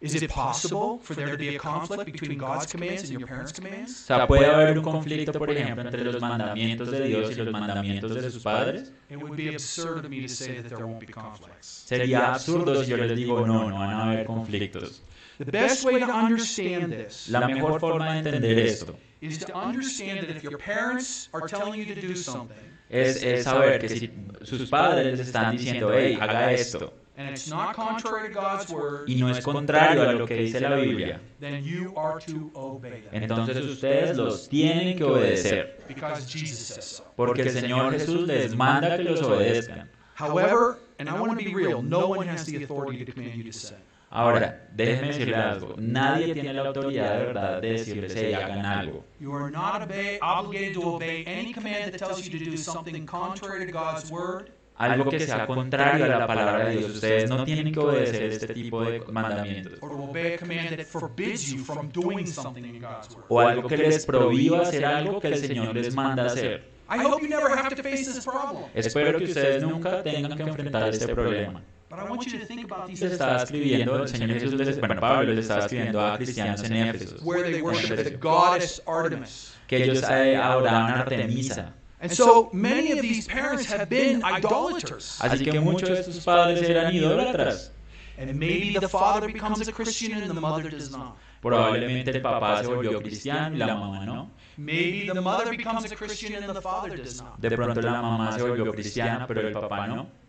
Speaker 1: Is it possible for there to be a conflict between God's commands and your parents'
Speaker 2: O
Speaker 1: commands?
Speaker 2: sea, puede haber un conflicto, por ejemplo, entre los mandamientos de Dios y los mandamientos de sus padres.
Speaker 1: It would be absurd of me to say that there won't be conflicts.
Speaker 2: Sería absurdo si yo les digo, no, no van a haber conflictos.
Speaker 1: The best way to understand this
Speaker 2: La mejor forma de entender esto
Speaker 1: is to understand that if your parents are telling you to do something
Speaker 2: es, es saber que si sus padres les están diciendo, hey, haga esto,
Speaker 1: and it's not contrary to God's word,
Speaker 2: y no es contrario a lo que dice la Biblia,
Speaker 1: then you are to obey them
Speaker 2: entonces ustedes los tienen que obedecer,
Speaker 1: because Jesus says so.
Speaker 2: porque el Señor Jesús les manda que los obedezcan.
Speaker 1: However, and I want to be real, no one has the authority to command you to sin.
Speaker 2: Ahora, déjenme decirles algo, nadie tiene la autoridad de verdad de decirles, hey, hagan algo.
Speaker 1: You are not obey, obligated to obey any command that tells you to do something contrary to God's word
Speaker 2: Algo que sea contrario a la palabra de Dios, ustedes no tienen que obedecer este tipo de mandamientos.
Speaker 1: or to obey a command that forbids you from doing something in God's word.
Speaker 2: O algo que les prohíba hacer algo que el Señor les manda hacer.
Speaker 1: I hope you never have to face this problem,
Speaker 2: Espero que ustedes nunca tengan que enfrentar este problema.
Speaker 1: But I want you to think about these
Speaker 2: Les estaba escribiendo, el Señor Jesús, les, bueno, Pablo les estaba escribiendo a cristianos en Éfeso,
Speaker 1: where they worship the goddess Artemis.
Speaker 2: que ellos eh, adoraban a Artemisa.
Speaker 1: And so many of these parents have been idolaters.
Speaker 2: Así que muchos de sus padres eran idólatras.
Speaker 1: And maybe the father becomes a Christian and the mother does not.
Speaker 2: Probablemente el papá se volvió cristiano y la mamá no.
Speaker 1: Maybe the mother becomes a Christian and the father does not.
Speaker 2: De pronto la mamá se volvió cristiana, pero el papá no.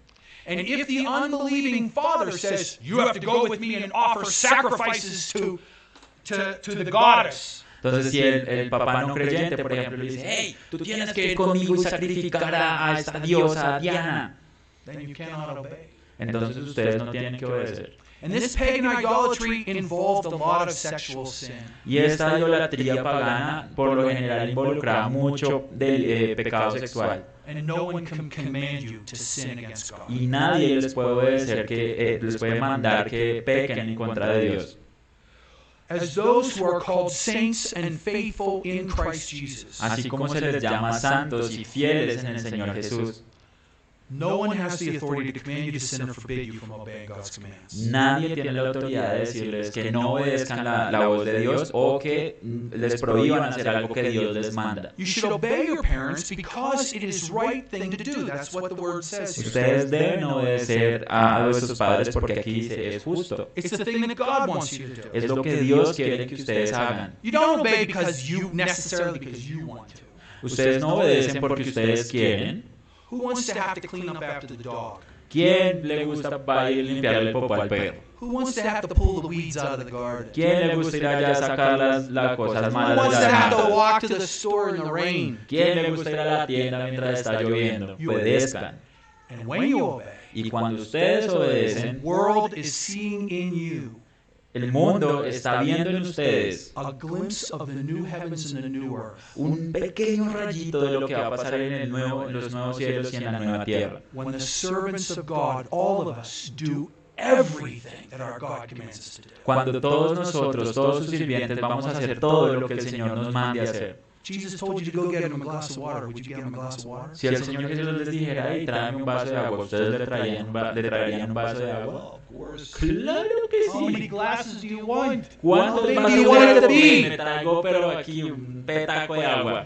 Speaker 1: And if the unbelieving father says, You have to go with me and offer sacrifices to, to, to the goddess,
Speaker 2: Entonces, si el, el papá no creyente, por ejemplo, le dice, hey, tú tienes que ir conmigo y sacrificar a, a esta diosa Diana,
Speaker 1: then you cannot obey.
Speaker 2: entonces ustedes no tienen que obedecer.
Speaker 1: And this pagan idolatry involved a lot of sexual sin.
Speaker 2: Y esta idolatría pagana, por lo general, involucraba mucho del eh, pecado sexual.
Speaker 1: And no one can command you to sin against God.
Speaker 2: Y nadie les puede obedecer, que, eh, les puede mandar que pequen en contra de Dios.
Speaker 1: as those who are called saints and faithful in Christ Jesus.
Speaker 2: así como se les llama santos y fieles en el Señor Jesús.
Speaker 1: No one has the authority to command you to sin or forbid you from obeying God's commands.
Speaker 2: Nadie tiene la autoridad de decirles que no obedezcan la, la voz de Dios o que les prohíban hacer algo que Dios les manda.
Speaker 1: You should obey your parents because it is right thing to do. That's what the word says here.
Speaker 2: Ustedes deben obedecer a sus padres porque aquí dice es justo.
Speaker 1: It's the thing that God wants you to do.
Speaker 2: Es lo que Dios quiere que ustedes hagan.
Speaker 1: You don't obey because you necessarily because you want to.
Speaker 2: Ustedes no obedecen porque ustedes quieren.
Speaker 1: Who wants to have to clean up after the dog?
Speaker 2: ¿Quién le gusta para ir limpiarle el popo al perro?
Speaker 1: Who wants to have to pull the weeds out of the garden?
Speaker 2: ¿Quién le gusta ir allá a sacar las, las cosas
Speaker 1: Who
Speaker 2: malas
Speaker 1: wants
Speaker 2: de
Speaker 1: to
Speaker 2: la
Speaker 1: have to walk to the store in the rain?
Speaker 2: ¿Quién le gusta ir a la tienda mientras está lloviendo? Obedezcan.
Speaker 1: And when you obey,
Speaker 2: Y cuando ustedes
Speaker 1: the
Speaker 2: obedecen,
Speaker 1: world is seeing in you
Speaker 2: el mundo está viendo en ustedes
Speaker 1: a glimpse of the new heavens and the new earth.
Speaker 2: un pequeño rayito de lo que va a pasar en, el nuevo, en los nuevos cielos y en la nueva tierra.
Speaker 1: When the servants of God, all of us, do everything that our God commands us to do.
Speaker 2: Cuando todos nosotros, todos sus sirvientes, vamos a hacer todo lo que el Señor nos mande a hacer.
Speaker 1: Jesus told you to go get him a glass of water. Would you get him a glass of water?
Speaker 2: Si el Señor Jesús les dijera, hey, tráeme un vaso de agua, ¿ustedes le traerían, un va- le traerían un vaso de agua?
Speaker 1: Well, of course.
Speaker 2: Claro que
Speaker 1: How many
Speaker 2: sí.
Speaker 1: glasses do you want?
Speaker 2: ¿Cuántos vasos
Speaker 1: do you
Speaker 2: de agua?
Speaker 1: to be?
Speaker 2: Me traigo, pero aquí un petaco de agua.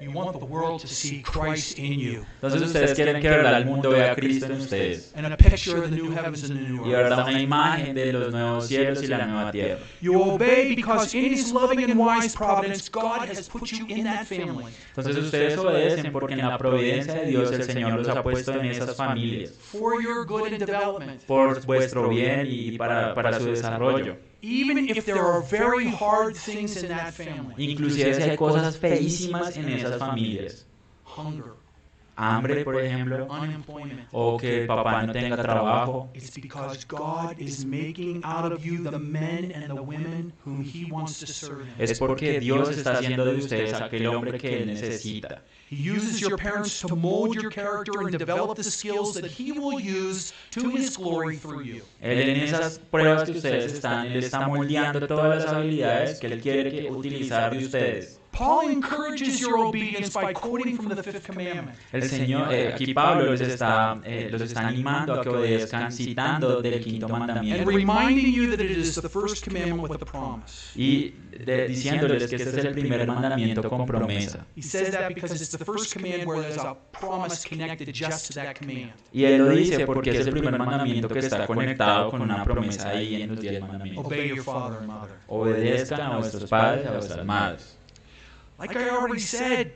Speaker 1: You want the world to see Christ in you.
Speaker 2: Entonces ustedes quieren que verdad el mundo vea a Cristo en ustedes.
Speaker 1: And a picture of the new heavens and the new
Speaker 2: Y
Speaker 1: earth.
Speaker 2: verdad una imagen de los nuevos cielos y la nueva tierra.
Speaker 1: You obey because in His loving and wise providence, God has put you in that family
Speaker 2: Entonces ustedes obedecen porque en la providencia de Dios el Señor los ha puesto en esas familias.
Speaker 1: for your good and development.
Speaker 2: Por vuestro bien y para, para su desarrollo.
Speaker 1: Even if there are very hard things in that family.
Speaker 2: Inclusive si hay cosas feísimas en esas familias.
Speaker 1: hunger,
Speaker 2: Hambre, por ejemplo. O que el papá no tenga trabajo.
Speaker 1: It's because God is making out of you the men and the women whom He wants to serve Him.
Speaker 2: Es porque Dios está haciendo de ustedes aquel hombre que Él necesita.
Speaker 1: He uses your parents to mold your character and develop the skills that He will use to His glory through you.
Speaker 2: Él en esas pruebas que ustedes están, Él está moldeando todas las habilidades que Él quiere que utilizar de ustedes.
Speaker 1: Paul encourages your obedience by quoting from the fifth commandment.
Speaker 2: El Señor, eh, aquí Pablo les está, eh, los está animando a que obedezcan citando del quinto
Speaker 1: and
Speaker 2: mandamiento
Speaker 1: reminding you that it is the first commandment with a promise.
Speaker 2: y de- diciéndoles que este es el primer mandamiento con promesa.
Speaker 1: He says that because it's the first command where there's a promise connected just to that command.
Speaker 2: Y Él lo dice porque es el primer mandamiento que está conectado con una promesa ahí en los diez mandamientos.
Speaker 1: Obey your father and mother.
Speaker 2: Obedezcan a vuestros padres y a vuestras madres.
Speaker 1: Like I already said,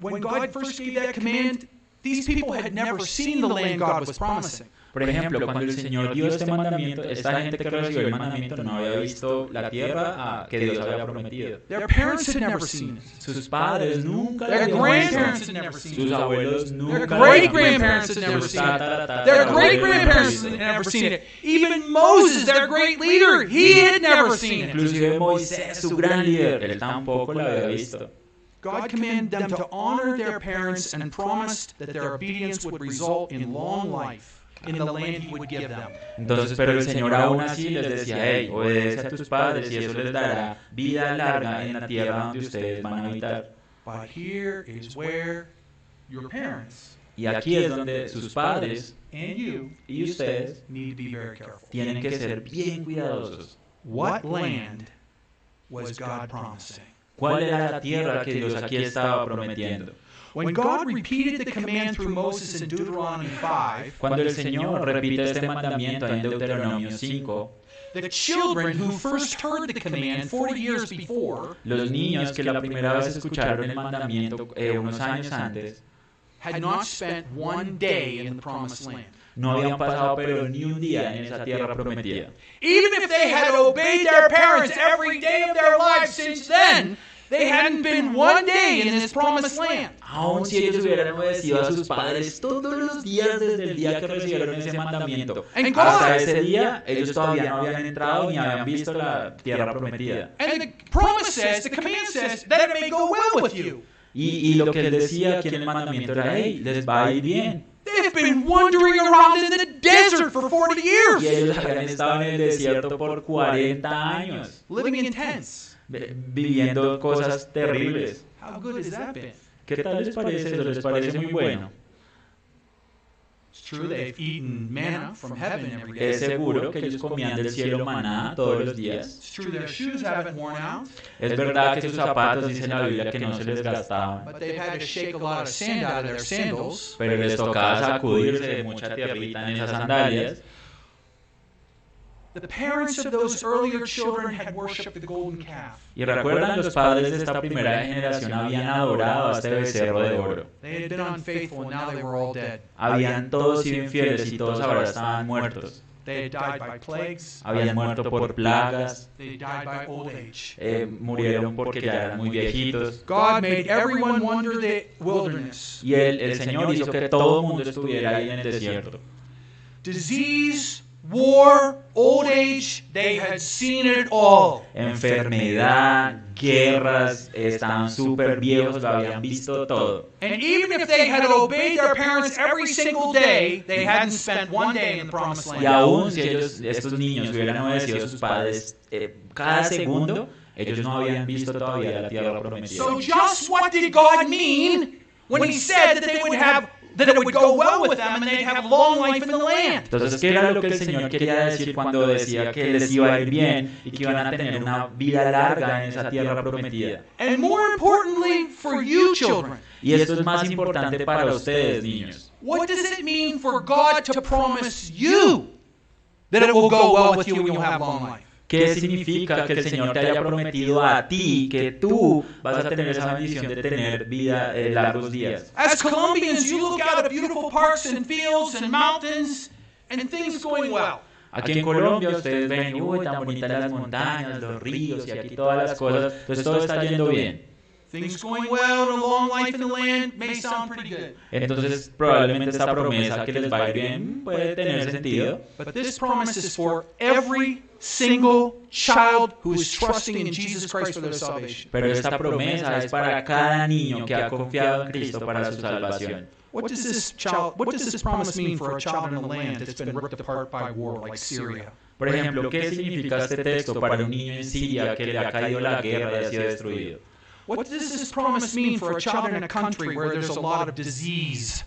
Speaker 1: when God first gave that command, these people had never seen the land God was promising.
Speaker 2: Por ejemplo, cuando el Señor dio este mandamiento, esta gente que recibió el mandamiento no había visto la tierra que Dios había prometido.
Speaker 1: Their parents had never seen it.
Speaker 2: Sus padres nunca
Speaker 1: Their
Speaker 2: habían
Speaker 1: grandparents
Speaker 2: visto.
Speaker 1: had never seen
Speaker 2: Sus
Speaker 1: it.
Speaker 2: abuelos nunca
Speaker 1: Their great
Speaker 2: habían
Speaker 1: grandparents
Speaker 2: visto.
Speaker 1: had never
Speaker 2: Sus
Speaker 1: seen it. Their great grandparents had never seen it. Even Moses, their great leader, he had never seen it.
Speaker 2: Inclusive Moisés, su gran líder, él tampoco lo había visto.
Speaker 1: God commanded them to honor their parents and promised that their obedience would result in long life in the land He would give them.
Speaker 2: Entonces, pero el Señor aún así les decía, hey, obedece a tus padres y eso les dará vida larga en la tierra donde ustedes van a habitar.
Speaker 1: But here is where your parents
Speaker 2: Y aquí es donde sus padres
Speaker 1: and you
Speaker 2: y ustedes
Speaker 1: need to be very careful.
Speaker 2: tienen que ser bien cuidadosos.
Speaker 1: What land was God promising?
Speaker 2: ¿Cuál era la tierra que Dios aquí estaba prometiendo?
Speaker 1: When God repeated the command through Moses in Deuteronomy 5,
Speaker 2: Cuando el Señor repite este mandamiento en Deuteronomio 5,
Speaker 1: the children who first heard the command 40 years before
Speaker 2: los niños que la primera vez escucharon el mandamiento eh, unos años antes
Speaker 1: had not spent one day in the promised land.
Speaker 2: no habían pasado pero ni un día en esa tierra prometida.
Speaker 1: Even if they had obeyed their parents every day of their lives since then, they hadn't been one day in this promised land.
Speaker 2: Aun si ellos hubieran obedecido a sus padres todos los días desde el día que recibieron ese mandamiento,
Speaker 1: And
Speaker 2: hasta
Speaker 1: God-
Speaker 2: ese día ellos todavía no habían entrado ni habían visto la tierra prometida.
Speaker 1: And the promise says, the command says, that it may go well with you.
Speaker 2: Y, y lo que él decía aquí en el mandamiento era, hey, les va a ir bien.
Speaker 1: They have been wandering around in the desert for 40
Speaker 2: Y
Speaker 1: years,
Speaker 2: ellos habían estado en el desierto por 40 años,
Speaker 1: living in tents.
Speaker 2: Vi- viviendo cosas terribles.
Speaker 1: How good has that been?
Speaker 2: ¿Qué tal les parece eso? ¿Les parece muy bueno?
Speaker 1: It's true, they've eaten manna from heaven every day.
Speaker 2: Es seguro que ellos comían del cielo maná todos los días.
Speaker 1: It's true, their shoes haven't worn out,
Speaker 2: Es verdad que sus zapatos, dice la Biblia, que no se les gastaban.
Speaker 1: but they've had to shake a lot of sand out of their sandals.
Speaker 2: Pero les tocaba sacudirse de mucha tierrita en esas sandalias.
Speaker 1: The parents of those earlier children had worshipped the golden calf.
Speaker 2: Y recuerdan, los padres de esta primera generación habían adorado a este becerro de oro.
Speaker 1: They had been unfaithful and now they were all dead.
Speaker 2: Habían todos sido infieles y todos ahora estaban muertos.
Speaker 1: They had died by plagues.
Speaker 2: Habían muerto por plagas,
Speaker 1: They had died by old age.
Speaker 2: eh, murieron porque ya eran muy viejitos.
Speaker 1: God made everyone wander the wilderness.
Speaker 2: Y el, el Señor hizo que todo el mundo estuviera ahí en el desierto.
Speaker 1: Disease, war, old age, they had seen it all.
Speaker 2: Enfermedad, guerras, estaban súper viejos, lo habían visto todo.
Speaker 1: And even if they had obeyed their parents every single day, they hadn't spent one day in the promised
Speaker 2: Y
Speaker 1: land.
Speaker 2: aún si ellos, estos niños hubieran obedecido a sus padres eh, cada segundo, ellos no habían visto todavía la tierra prometida.
Speaker 1: So just what did God mean when he said that they would have that it would go well with them and they'd have long life in the land?
Speaker 2: Entonces, ¿qué era lo que el Señor quería decir cuando decía que les iba a ir bien y que iban a tener una vida larga en esa tierra prometida?
Speaker 1: And more importantly for you children,
Speaker 2: Y esto es más importante para ustedes, niños.
Speaker 1: what does it mean for God to promise you that it will go well with you and you'll have long life?
Speaker 2: ¿Qué significa que el Señor te haya prometido a ti que tú vas a tener esa bendición de tener vida eh, largos días?
Speaker 1: As Colombians, you look out at beautiful parks and fields and mountains and things going well.
Speaker 2: Aquí en Colombia ustedes ven, uy, tan bonitas las montañas, los ríos y aquí todas las cosas. Entonces todo está yendo bien.
Speaker 1: Things going well and a long life in the land may sound pretty good.
Speaker 2: Entonces probablemente esta promesa que les va a ir bien puede tener sentido.
Speaker 1: But this promise is for every single child who is trusting in Jesus Christ for their salvation.
Speaker 2: Pero esta promesa es para cada niño que ha confiado en Cristo para su salvación.
Speaker 1: What does this child what does this promise mean for a child in a land that's been ripped apart by war like Syria?
Speaker 2: Por ejemplo, ¿qué significa este texto para un niño en Siria que le ha caído la guerra y ha sido destruido?
Speaker 1: What does this promise mean for a child in a country where there's a lot of disease?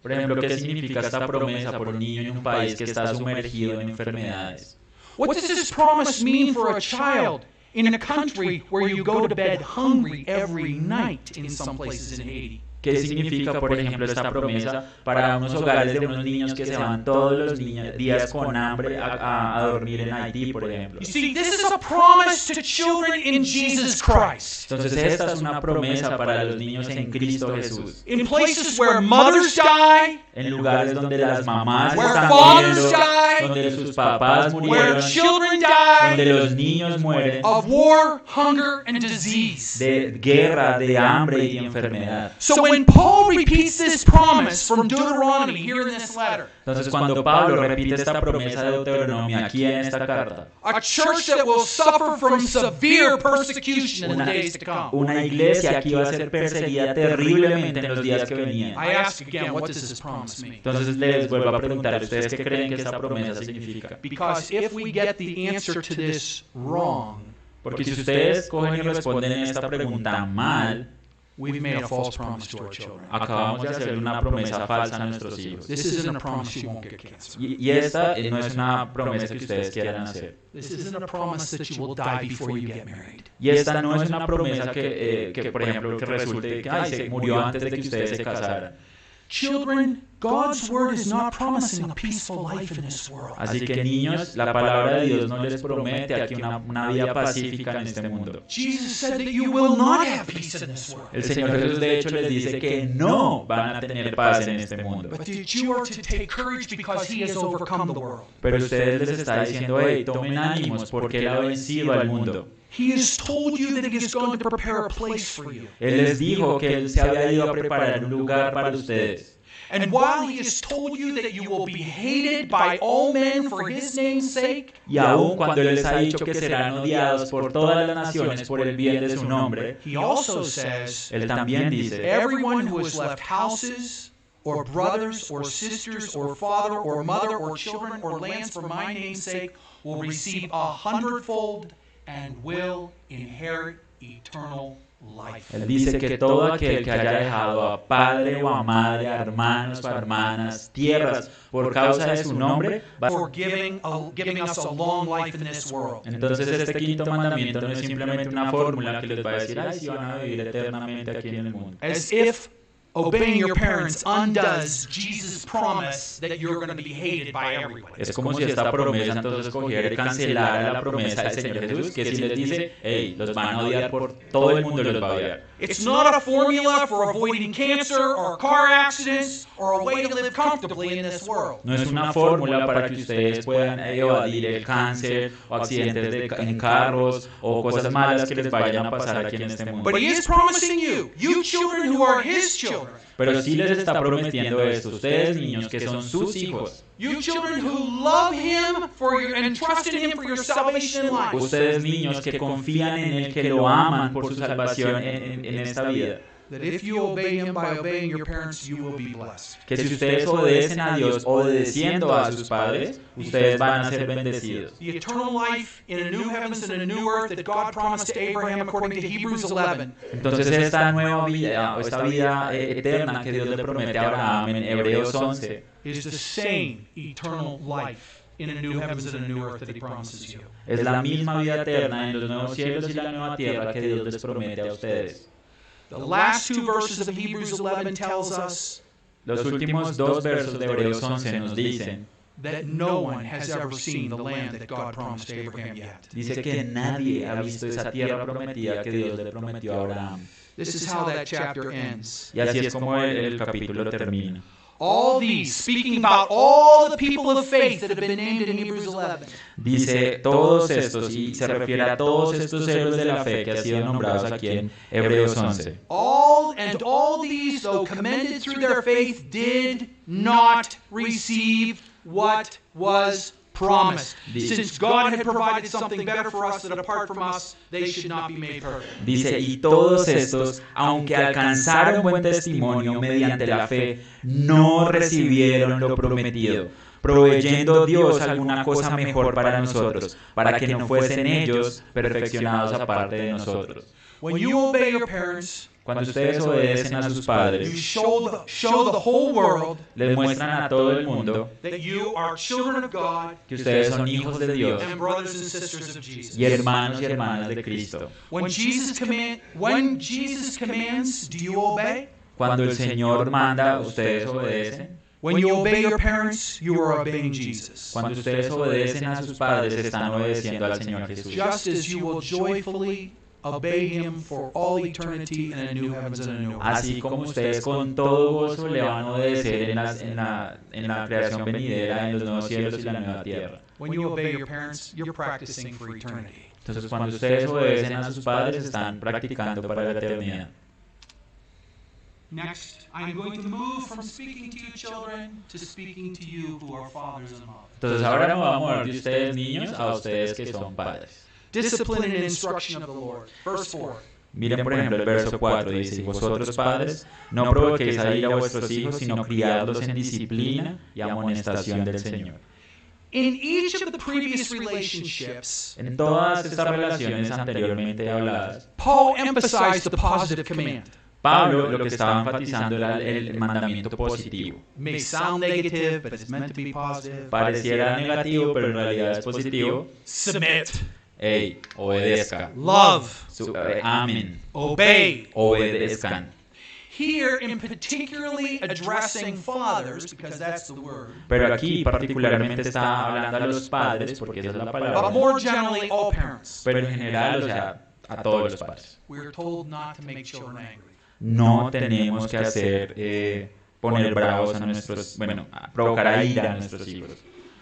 Speaker 2: Por ejemplo, ¿qué significa esta promesa por un niño en un país que está sumergido en enfermedades?
Speaker 1: What does this promise mean for a child in a country where you go to bed hungry every night in some places in Haiti?
Speaker 2: ¿Qué significa, por ejemplo, esta promesa para unos hogares de unos niños que se van todos los días con hambre a, a- a dormir en Haití, por ejemplo? Entonces esta es una promesa para los niños en Cristo Jesús.
Speaker 1: In places where mothers die,
Speaker 2: En lugares donde las mamás están muriendo, donde sus papás
Speaker 1: where
Speaker 2: murieron, donde los niños mueren
Speaker 1: of war, hunger, and disease.
Speaker 2: de guerra, de hambre y enfermedad.
Speaker 1: So when Paul repeats this promise from Deuteronomy here in this letter,
Speaker 2: Entonces cuando Pablo repite esta promesa de Deuteronomio aquí en esta carta,
Speaker 1: a church that will suffer from severe persecution in the days to come.
Speaker 2: una iglesia que iba a ser perseguida terriblemente en los días que venían.
Speaker 1: I ask again, what does this promise mean?
Speaker 2: Entonces les vuelvo a preguntar a ustedes qué creen que esta promesa significa.
Speaker 1: Because if we get the answer to this wrong,
Speaker 2: Porque si ustedes cogen y responden esta pregunta mal,
Speaker 1: we've made a false promise to our children.
Speaker 2: acabamos de hacerle una promesa falsa a nuestros hijos.
Speaker 1: This isn't a promise you won't get cancer.
Speaker 2: Y, y esta no es una promesa que ustedes quieran hacer.
Speaker 1: This isn't a promise that you will die before you get married.
Speaker 2: Y esta no es una promesa que, eh, que, por ejemplo, que resulte que ay, se murió antes de que ustedes se casaran.
Speaker 1: Children, God's word is not promising a peaceful life in this world.
Speaker 2: Así que niños, la palabra de Dios no les promete aquí una, una vida pacífica en este mundo.
Speaker 1: Jesus said that you will not have peace in this world,
Speaker 2: El Señor Jesús de hecho les dice que no van a tener paz en este mundo.
Speaker 1: but that you are to take courage because he has overcome the world.
Speaker 2: Pero ustedes les está diciendo, hey, tomen ánimos porque Él ha vencido al mundo.
Speaker 1: He has told you that he is going to prepare a place for you.
Speaker 2: Él les dijo que Él se había ido a preparar un lugar para ustedes.
Speaker 1: And while he has told you that you will be hated by all men for his name's sake,
Speaker 2: Y aun cuando Él les ha dicho que serán odiados por todas las naciones por el bien de su nombre,
Speaker 1: he also says,
Speaker 2: Él también dice,
Speaker 1: Everyone who has left houses, or brothers or sisters or father or mother or children or lands for my name's sake will receive a hundredfold and will inherit eternal life.
Speaker 2: Él dice que todo aquel que haya dejado a padre o a madre, a hermanos o a hermanas, tierras, por causa de su nombre, va
Speaker 1: For giving, a, giving us a long life in this world.
Speaker 2: Entonces este quinto mandamiento no es simplemente una fórmula que les va a decir, ay, si van a vivir eternamente aquí en el mundo.
Speaker 1: As if obeying your parents undoes Jesus' promise that you're going to be hated by everyone.
Speaker 2: Es como si esta promesa entonces cogiera y cancelara la promesa del Señor Jesús, que si les dice, hey, los van a odiar por todo el mundo los va a odiar.
Speaker 1: It's not a formula for avoiding cancer or car accidents or a way to live comfortably in this world.
Speaker 2: No es una fórmula para que ustedes puedan evadir el cáncer o accidentes de en carros o cosas malas que les vayan a pasar aquí en este mundo.
Speaker 1: But he is promising you, you children who are his children,
Speaker 2: Pero sí les está prometiendo esto, ustedes niños que son sus hijos,
Speaker 1: you children who love him for your and trust in him for your salvation in life.
Speaker 2: ustedes niños que confían en Él, que lo aman por su salvación en, en- en esta vida.
Speaker 1: That if you obey him by obeying your parents, you will be blessed.
Speaker 2: Que si ustedes obedecen a Dios obedeciendo a sus padres, ustedes van a ser bendecidos.
Speaker 1: The eternal life in a new heavens and a new earth that God promised to Abraham according to Hebrews 11
Speaker 2: Entonces esta nueva vida, o esta vida eh, eterna que Dios le promete a Abraham en Hebreos 11,
Speaker 1: is the same eternal life in a new heavens and a new earth that he promises you.
Speaker 2: es la misma vida eterna en los nuevos cielos y la nueva tierra que Dios les promete a ustedes.
Speaker 1: The last two verses of Hebrews 11 tells us
Speaker 2: Los últimos dos versos de Hebreos 11 nos dicen,
Speaker 1: that no one has ever seen the land that God promised Abraham yet.
Speaker 2: dice que nadie ha visto esa tierra prometida que Dios le prometió a Abraham.
Speaker 1: This is how that chapter ends.
Speaker 2: Y así es como el, el capítulo termina.
Speaker 1: All these, speaking about all the people of faith that have been named in Hebrews 11,
Speaker 2: Dice todos estos, y se refiere a todos estos héroes de la fe que han sido nombrados aquí en Hebreos 11.
Speaker 1: all and all these, though commended through their faith, did not receive what was promised. Since God had provided something better for us that apart from us, they should not be made perfect.
Speaker 2: Dice, y todos estos, aunque alcanzaron buen testimonio mediante la fe, no recibieron lo prometido, proveyendo Dios alguna cosa mejor para nosotros, para que no fuesen ellos perfeccionados aparte de nosotros.
Speaker 1: When you obey your parents,
Speaker 2: Cuando ustedes obedecen a sus
Speaker 1: you
Speaker 2: padres,
Speaker 1: show the, show the whole world
Speaker 2: les muestran a todo el mundo
Speaker 1: that you are children of God
Speaker 2: que ustedes son hijos de Dios
Speaker 1: and brothers and sisters of Jesus.
Speaker 2: y hermanos y hermanas de Cristo.
Speaker 1: When Jesus command, when Jesus commands, do you obey?
Speaker 2: Cuando el Señor manda, ustedes obedecen.
Speaker 1: When you obey your parents, you are obeying Jesus.
Speaker 2: Cuando ustedes obedecen a sus padres, están obedeciendo al Señor Jesús.
Speaker 1: Just as you will joyfully obey him for all eternity in a new heavens and a new earth.
Speaker 2: Así como ustedes con todo gozo le van a obedecer en, las- en la, en la creación venidera, en los nuevos cielos y la nueva tierra.
Speaker 1: When you obey your parents, you're practicing for eternity.
Speaker 2: Entonces cuando ustedes obedecen a sus padres, están practicando para la eternidad.
Speaker 1: Next, I'm going to move from speaking to you children to speaking to you who are fathers and mothers.
Speaker 2: Entonces ahora nos vamos a mover de ustedes niños a ustedes que son padres.
Speaker 1: Discipline and instruction of the Lord. Verse 4.
Speaker 2: Miren por ejemplo el verso 4, dice, vosotros padres, no provoquéis a ira a vuestros hijos, sino criadlos en disciplina y amonestación del Señor.
Speaker 1: In each of the previous relationships,
Speaker 2: En todas estas relaciones anteriormente habladas,
Speaker 1: Paul emphasized the positive command.
Speaker 2: Pablo lo que estaba enfatizando era el, el mandamiento positivo.
Speaker 1: May sound negative, but it's meant to be positive.
Speaker 2: Pareciera negativo, pero en realidad es positivo.
Speaker 1: Submit,
Speaker 2: Ey, obedezca.
Speaker 1: love,
Speaker 2: Su- eh, amen.
Speaker 1: obey.
Speaker 2: Obedezcan.
Speaker 1: Here, in particularly addressing fathers, because that's the word,
Speaker 2: Pero aquí particularmente está hablando a los padres, porque esa es la
Speaker 1: but
Speaker 2: palabra.
Speaker 1: more generally, all parents.
Speaker 2: Pero en general, o sea, a todos los padres.
Speaker 1: We are told not to make children angry.
Speaker 2: No tenemos que hacer, eh, poner bravos a nuestros, bueno, a provocar a ira a nuestros hijos.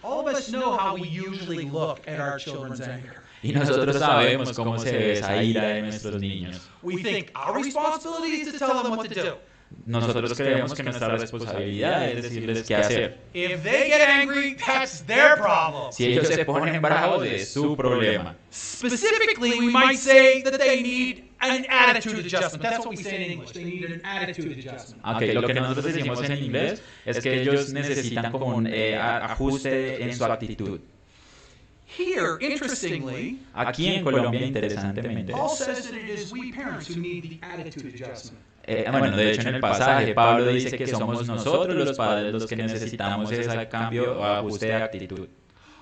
Speaker 1: All of us know how we usually look at our children's anger.
Speaker 2: Y nosotros sabemos cómo se ve esa ira de nuestros niños.
Speaker 1: We think our responsibility is to tell them what to do.
Speaker 2: Nosotros creemos que nuestra responsabilidad es decirles qué hacer.
Speaker 1: If they get angry, that's their problem.
Speaker 2: Si ellos se ponen bravos, es su problema.
Speaker 1: Specifically, we might say that they need an attitude adjustment. That's what we say in English. They need an attitude adjustment.
Speaker 2: Ok, lo que nosotros decimos en inglés es que ellos necesitan como un eh, ajuste en su actitud.
Speaker 1: Here, interestingly,
Speaker 2: Aquí en Colombia, interesantemente,
Speaker 1: Paul says that it is we parents who need the attitude adjustment.
Speaker 2: eh, bueno, de hecho en el pasaje Pablo dice que somos nosotros los padres los que necesitamos ese cambio o ajuste de actitud.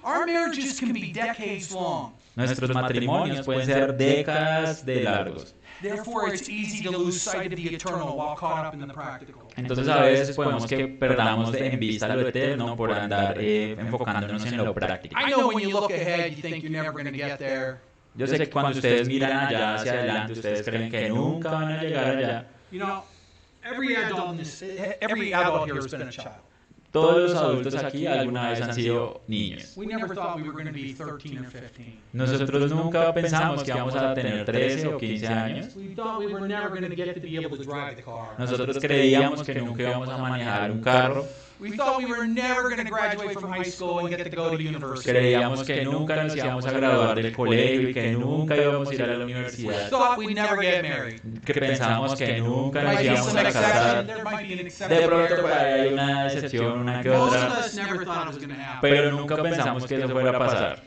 Speaker 1: Our marriages can be decades long.
Speaker 2: Nuestros matrimonios pueden ser décadas de largos.
Speaker 1: Therefore, it's easy to lose sight of the eternal while caught up in the practical.
Speaker 2: Entonces a veces podemos que perdamos de- en vista lo eterno por andar eh, enfocándonos en lo práctico.
Speaker 1: I know when you look ahead, you think you're never going to get there.
Speaker 2: Yo sé que cuando ustedes miran allá hacia adelante, ustedes creen que nunca van a llegar allá.
Speaker 1: You know, every adult in this, every adult here has been a child.
Speaker 2: Todos los adultos aquí alguna vez han sido niños.
Speaker 1: We never thought we were going to be 13 or 15.
Speaker 2: Nosotros nunca pensamos que íbamos a tener 13 o 15 años.
Speaker 1: We thought we were never going to get to be able to drive the car.
Speaker 2: Nosotros creíamos que nunca íbamos a manejar un carro.
Speaker 1: We thought we were never going to graduate from high school and get to go to university.
Speaker 2: Creíamos que nunca nos íbamos a graduar del colegio y que nunca íbamos a ir a la
Speaker 1: We
Speaker 2: universidad.
Speaker 1: thought we'd never get married.
Speaker 2: Que pensábamos que nunca
Speaker 1: There
Speaker 2: nos
Speaker 1: might be
Speaker 2: íbamos a casar. De
Speaker 1: exception.
Speaker 2: pronto por ahí hay una excepción, una que
Speaker 1: Most of
Speaker 2: otra.
Speaker 1: us never thought it was going to happen.
Speaker 2: Pero nunca pensamos que eso fuera a pasar.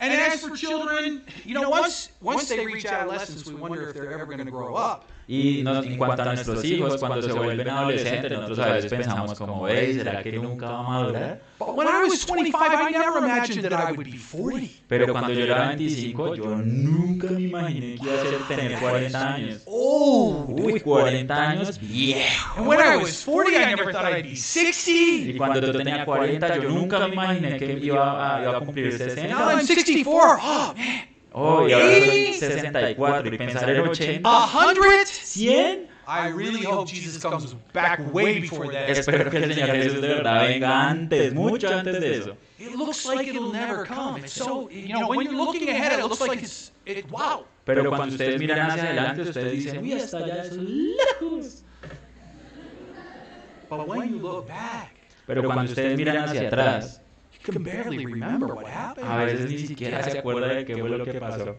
Speaker 1: And as for children, you know, once once they reach adolescence, we wonder if they're ever going to grow up.
Speaker 2: Y nos- en cuanto a nuestros hijos, cuando se vuelven adolescentes, nosotros a veces pensamos como, veis, ¿será que nunca va a madurar?
Speaker 1: But when I was 25, I never imagined that I would be 40.
Speaker 2: Pero cuando yo era 25, yo nunca me imaginé que iba a ser tener 40 años.
Speaker 1: Oh.
Speaker 2: Uy, 40 años, viejo.
Speaker 1: And when I was 40, I never thought I'd be
Speaker 2: Y
Speaker 1: 60.
Speaker 2: cuando yo tenía 40, yo nunca me imaginé que iba a, iba a cumplir
Speaker 1: Now
Speaker 2: 60.
Speaker 1: I'm 64. Oh, man.
Speaker 2: Oh, y ahora soy 64 y pensar en 80,
Speaker 1: A hundred?
Speaker 2: 100.
Speaker 1: I really hope Jesus comes back way before that.
Speaker 2: Espero que el Señor Jesús de verdad venga antes, mucho antes de eso.
Speaker 1: It looks like it'll never come. It's so, you know, when you're looking ahead, it looks like it's, it, wow.
Speaker 2: Pero cuando ustedes miran hacia adelante, ustedes dicen, uy, hasta allá, es lejos.
Speaker 1: But when you look back,
Speaker 2: Pero cuando ustedes miran hacia atrás,
Speaker 1: can barely remember what happened.
Speaker 2: a veces ni siquiera se acuerda de qué fue lo que pasó.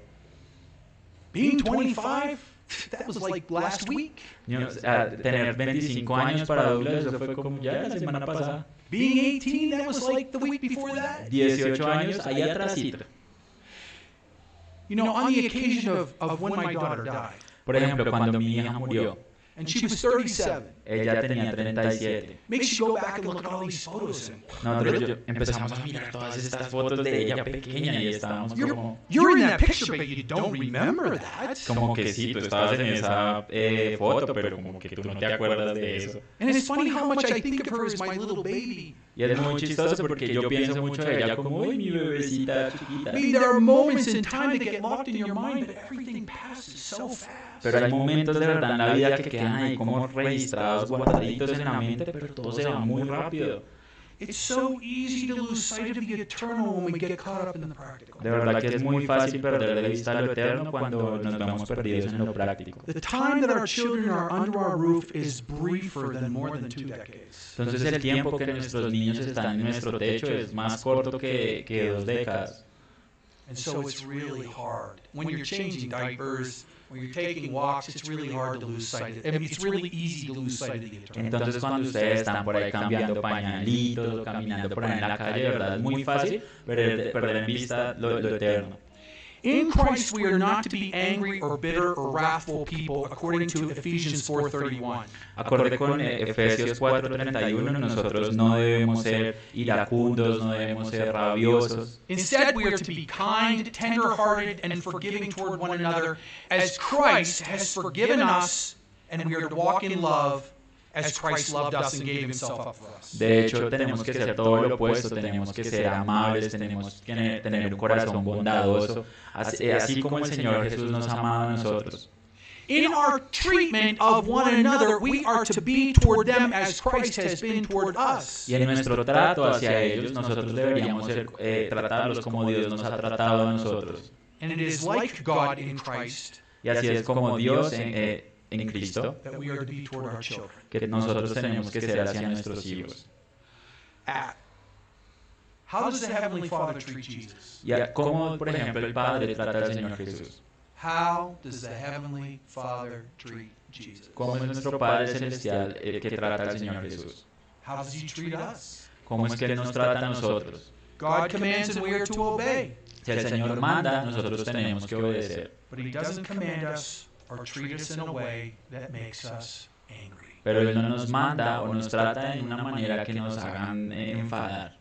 Speaker 1: Being 25, that was like last week.
Speaker 2: Yo, ah, tener 25 años para Douglas, eso fue como ya la semana pasada.
Speaker 1: Being 18, that was like the week before that.
Speaker 2: 18 años, ahí atrásito.
Speaker 1: You know, on the occasion of, of when my daughter died,
Speaker 2: Por ejemplo, cuando mi hija murió,
Speaker 1: and she was 37,
Speaker 2: ella tenía 37.
Speaker 1: makes you go back and look at all these photos.
Speaker 2: Nosotros yo- empezamos a mirar todas estas fotos de ella pequeña y estábamos
Speaker 1: you're,
Speaker 2: como,
Speaker 1: you're in that picture, but you don't remember that.
Speaker 2: como que sí, tú estabas en esa eh, foto, pero como que tú no te acuerdas de eso.
Speaker 1: And it's funny how much I think of her as my little baby.
Speaker 2: Y es muy chistoso porque yo pienso mucho de ella como, uy, mi bebecita chiquita.
Speaker 1: I mean, there are moments in time that get locked in your mind, but everything passes so fast.
Speaker 2: Pero hay momentos de verdad en la vida que quedan ahí como registrados, guardaditos en la mente, pero todo se va muy rápido.
Speaker 1: It's so easy to lose sight of the eternal when we get caught up in the practical.
Speaker 2: De verdad que es muy fácil perder de vista lo eterno cuando nos vemos perdidos en lo práctico.
Speaker 1: The time that our children are under our roof is briefer than more than two decades.
Speaker 2: Entonces el tiempo que nuestros niños están en nuestro techo es más corto que, que dos décadas.
Speaker 1: And so it's really hard. When you're changing diapers, when you're taking walks, it's really hard to lose sight of I mean, it's really easy to lose sight of the eternal.
Speaker 2: Entonces cuando ustedes están por ahí cambiando pañalitos o caminando por ahí en la calle, verdad es muy fácil perder, perder en vista lo, lo eterno.
Speaker 1: In Christ we are not to be angry or bitter or wrathful people according to Ephesians 4:31.
Speaker 2: Acorde con Efesios 4:31, nosotros no debemos ser iracundos, no debemos ser rabiosos.
Speaker 1: Instead, we are to be kind, tender-hearted, and forgiving toward one another, as Christ has forgiven us, and we are to walk in love, as Christ loved us and gave Himself up for us.
Speaker 2: De hecho, tenemos que ser todo lo opuesto, tenemos que ser amables, tenemos que ne- tener un corazón bondadoso, así, eh, así como el Señor Jesús nos ha amado a nosotros.
Speaker 1: In our treatment of one another, we are to be toward them as Christ has been toward us.
Speaker 2: Y en nuestro trato hacia ellos, nosotros deberíamos ser, eh, tratarlos como Dios nos ha tratado a nosotros.
Speaker 1: And it is like God in Christ
Speaker 2: Y así es como Dios en, eh, en Cristo,
Speaker 1: that we are to be toward our children.
Speaker 2: que nosotros tenemos que ser hacia nuestros hijos.
Speaker 1: Ah, How does the Heavenly Father treat Jesus?
Speaker 2: Y a- cómo, por ejemplo, el Padre trata al Señor Jesús.
Speaker 1: How does the Heavenly Father treat Jesus?
Speaker 2: ¿Cómo es nuestro Padre Celestial el que trata al Señor Jesús?
Speaker 1: How does He treat us?
Speaker 2: ¿Cómo es que Él nos trata a nosotros?
Speaker 1: God commands and we are to obey,
Speaker 2: Si el Señor manda, nosotros tenemos que obedecer.
Speaker 1: but He doesn't command us or treat us in a way that makes us angry.
Speaker 2: Pero Él no nos manda o nos trata en una manera que nos hagan enfadar.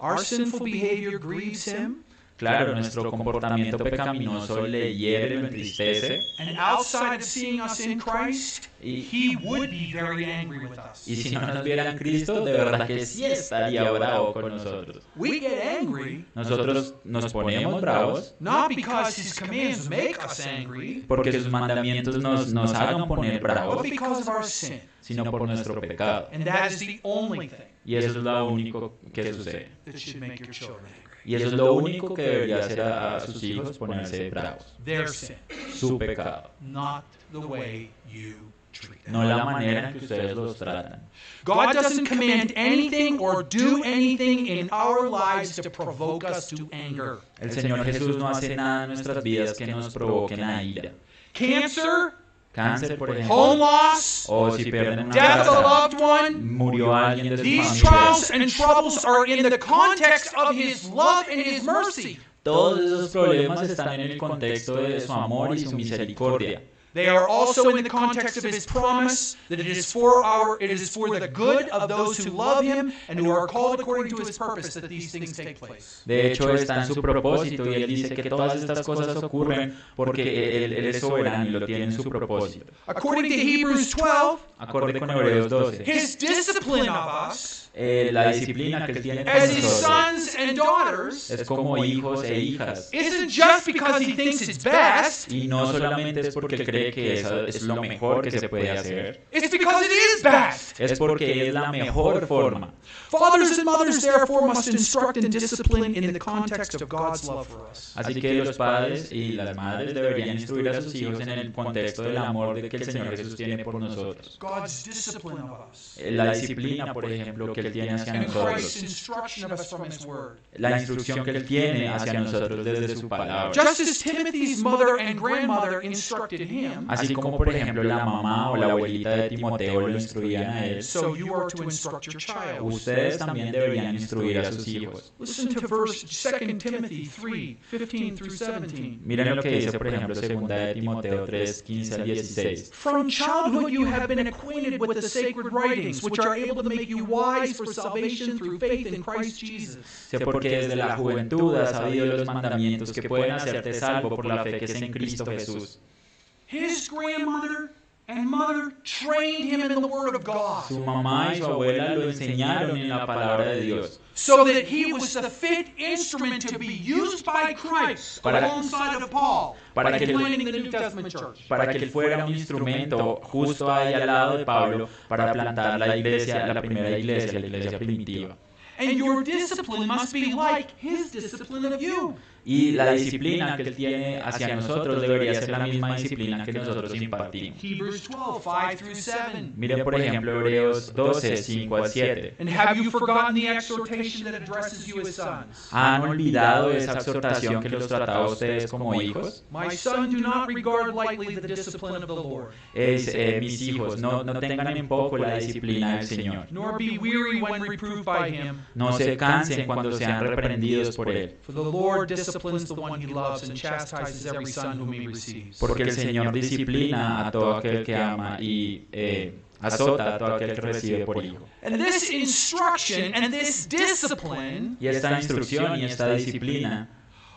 Speaker 1: Our sinful behavior grieves Him,
Speaker 2: Claro, nuestro comportamiento pecaminoso le hiere, lo entristece.
Speaker 1: and outside of seeing us in Christ,
Speaker 2: Y,
Speaker 1: He would be very angry with us.
Speaker 2: y si no nos viera en Cristo, de verdad que sí estaría bravo con nosotros.
Speaker 1: We get angry
Speaker 2: Nosotros nos ponemos bravos
Speaker 1: not because His commands make us angry,
Speaker 2: porque sus mandamientos nos, nos hagan poner
Speaker 1: but
Speaker 2: bravos,
Speaker 1: because of our sin.
Speaker 2: sino por nuestro pecado.
Speaker 1: And that is the only thing
Speaker 2: Y eso es lo único que sucede.
Speaker 1: that should make your children angry.
Speaker 2: Y eso es lo único que debería hacer a, a sus hijos ponerse bravos.
Speaker 1: Their sin,
Speaker 2: Su pecado,
Speaker 1: not the way you treat them.
Speaker 2: no la manera en que ustedes los tratan.
Speaker 1: God doesn't command anything or do anything in our lives to provoke us to anger.
Speaker 2: El Señor Jesús no hace nada en nuestras vidas que nos provoquen a ira.
Speaker 1: Cancer,
Speaker 2: Cáncer, por
Speaker 1: home
Speaker 2: ejemplo,
Speaker 1: loss,
Speaker 2: o si pierden una
Speaker 1: death of a
Speaker 2: casa,
Speaker 1: loved one.
Speaker 2: murió alguien de su
Speaker 1: These trials and troubles are in the context of His love and His mercy.
Speaker 2: Todos esos problemas están en el contexto de su amor y su misericordia.
Speaker 1: They are also in the context of his promise that it is for our it is for the good of those who love him and who are called according to his purpose that these things take place.
Speaker 2: De hecho, está en su propósito y él dice que todas estas cosas ocurren porque él, él es soberano y lo tiene en su propósito.
Speaker 1: According to Hebrews 12,
Speaker 2: Acorde con Hebreos 12,
Speaker 1: his discipline of us
Speaker 2: eh, la disciplina que él tiene
Speaker 1: as his sons and daughters
Speaker 2: es como hijos e hijas.
Speaker 1: isn't just because he thinks it's best,
Speaker 2: Y no solamente es porque él cree que eso es lo mejor que se puede hacer,
Speaker 1: it's because it is best.
Speaker 2: es porque es la mejor forma.
Speaker 1: Fathers and mothers therefore must instruct and discipline in the context of God's love for us.
Speaker 2: Así que los padres y las madres deberían instruir a sus hijos en el contexto del amor de que el Señor Jesús tiene por nosotros.
Speaker 1: God's discipline of us.
Speaker 2: La disciplina, por ejemplo, que Él tiene hacia nosotros.
Speaker 1: instruction of us from his word.
Speaker 2: La instrucción que Él tiene hacia nosotros desde su palabra.
Speaker 1: Just as Timothy's mother and grandmother instructed him,
Speaker 2: Así como, por ejemplo, la mamá o la abuelita de Timoteo lo instruían a él,
Speaker 1: so you are to instruct your child.
Speaker 2: ustedes también deberían instruir a sus hijos.
Speaker 1: Listen to verse 2 Timothy 3, 15 through 17.
Speaker 2: Miren lo que dice, por ejemplo, segunda de Timoteo 3, 15 al 16.
Speaker 1: From childhood you have been acquainted with the sacred writings, which are able to make you wise for salvation through faith in Christ Jesus.
Speaker 2: Sé porque desde la juventud has sabido los mandamientos que pueden hacerte salvo por la fe que es en Cristo Jesús.
Speaker 1: His grandmother and mother trained him in the Word of God,
Speaker 2: Su mamá y su abuela lo enseñaron en la palabra de Dios,
Speaker 1: so that he was the fit instrument to be used by Christ
Speaker 2: Para-
Speaker 1: alongside of Paul
Speaker 2: para que
Speaker 1: planting the New Testament church.
Speaker 2: para que él fuera un instrumento justo ahí al lado de Pablo para plantar la iglesia, la primera iglesia, la iglesia primitiva.
Speaker 1: And your discipline must be like his discipline of you.
Speaker 2: Y la disciplina que él tiene hacia nosotros debería ser la misma disciplina que nosotros impartimos.
Speaker 1: Hebrews 12, 5 through 7.
Speaker 2: Miren, por ejemplo, Hebreos 12, 5 al 7.
Speaker 1: And have you forgotten the exhortation that addresses you as sons?
Speaker 2: ¿Han olvidado esa exhortación que los trataba a ustedes como hijos? Es, eh, mis hijos, no, no tengan en poco la disciplina del Señor.
Speaker 1: nor be weary when reproved by him.
Speaker 2: No se cansen cuando sean reprendidos por Él.
Speaker 1: Disciplines the one he loves and chastises every son whom he receives.
Speaker 2: Porque el Señor disciplina a todo aquel que ama y eh, azota a todo aquel que recibe por hijo.
Speaker 1: And this instruction and this discipline
Speaker 2: Y esta instrucción y esta disciplina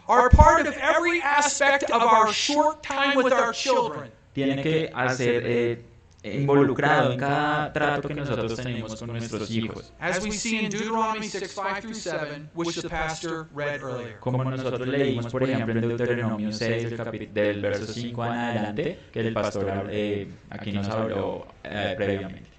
Speaker 1: are part of every aspect of our short time with our children.
Speaker 2: tiene que hacer eh, involucrado en cada trato que nosotros tenemos con nuestros hijos.
Speaker 1: As we see in Deuteronomy 6, 5 through 7, which the pastor read earlier.
Speaker 2: Como nosotros leímos, por ejemplo, en Deuteronomio 6, del, del verso 5 en adelante, que el pastor eh, aquí nos habló eh, previamente.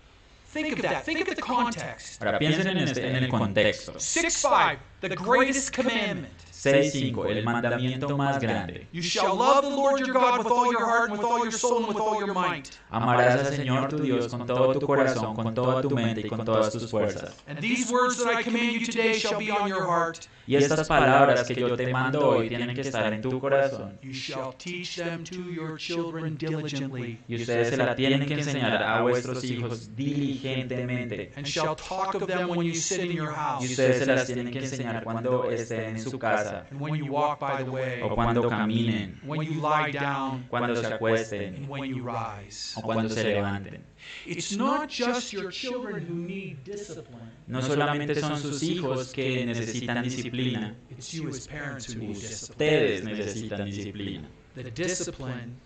Speaker 1: Think of that. Think of the context.
Speaker 2: Ahora piensen en, este, en el contexto.
Speaker 1: 6 5, the greatest commandment.
Speaker 2: 6.5. El mandamiento más grande.
Speaker 1: You shall love the Lord your God with all your heart and with all your soul and with all your might.
Speaker 2: Amarás al Señor tu Dios con todo tu corazón, con toda tu mente y con todas tus fuerzas.
Speaker 1: And these words that I command you today shall be on your heart.
Speaker 2: Y estas palabras que yo te mando hoy tienen que estar en tu corazón.
Speaker 1: You shall teach them to your children diligently,
Speaker 2: Y ustedes se la tienen que enseñar a vuestros hijos diligentemente.
Speaker 1: and shall talk of them when you sit in your
Speaker 2: Y
Speaker 1: house,
Speaker 2: ustedes se las tienen que enseñar cuando estén en su casa,
Speaker 1: when you walk by the way,
Speaker 2: o cuando caminen,
Speaker 1: when you lie down,
Speaker 2: cuando se acuesten,
Speaker 1: and when you rise.
Speaker 2: o cuando se levanten.
Speaker 1: It's not just your children who need discipline.
Speaker 2: No solamente son sus hijos que necesitan disciplina,
Speaker 1: It's you as parents who need discipline.
Speaker 2: ustedes necesitan disciplina.
Speaker 1: The discipline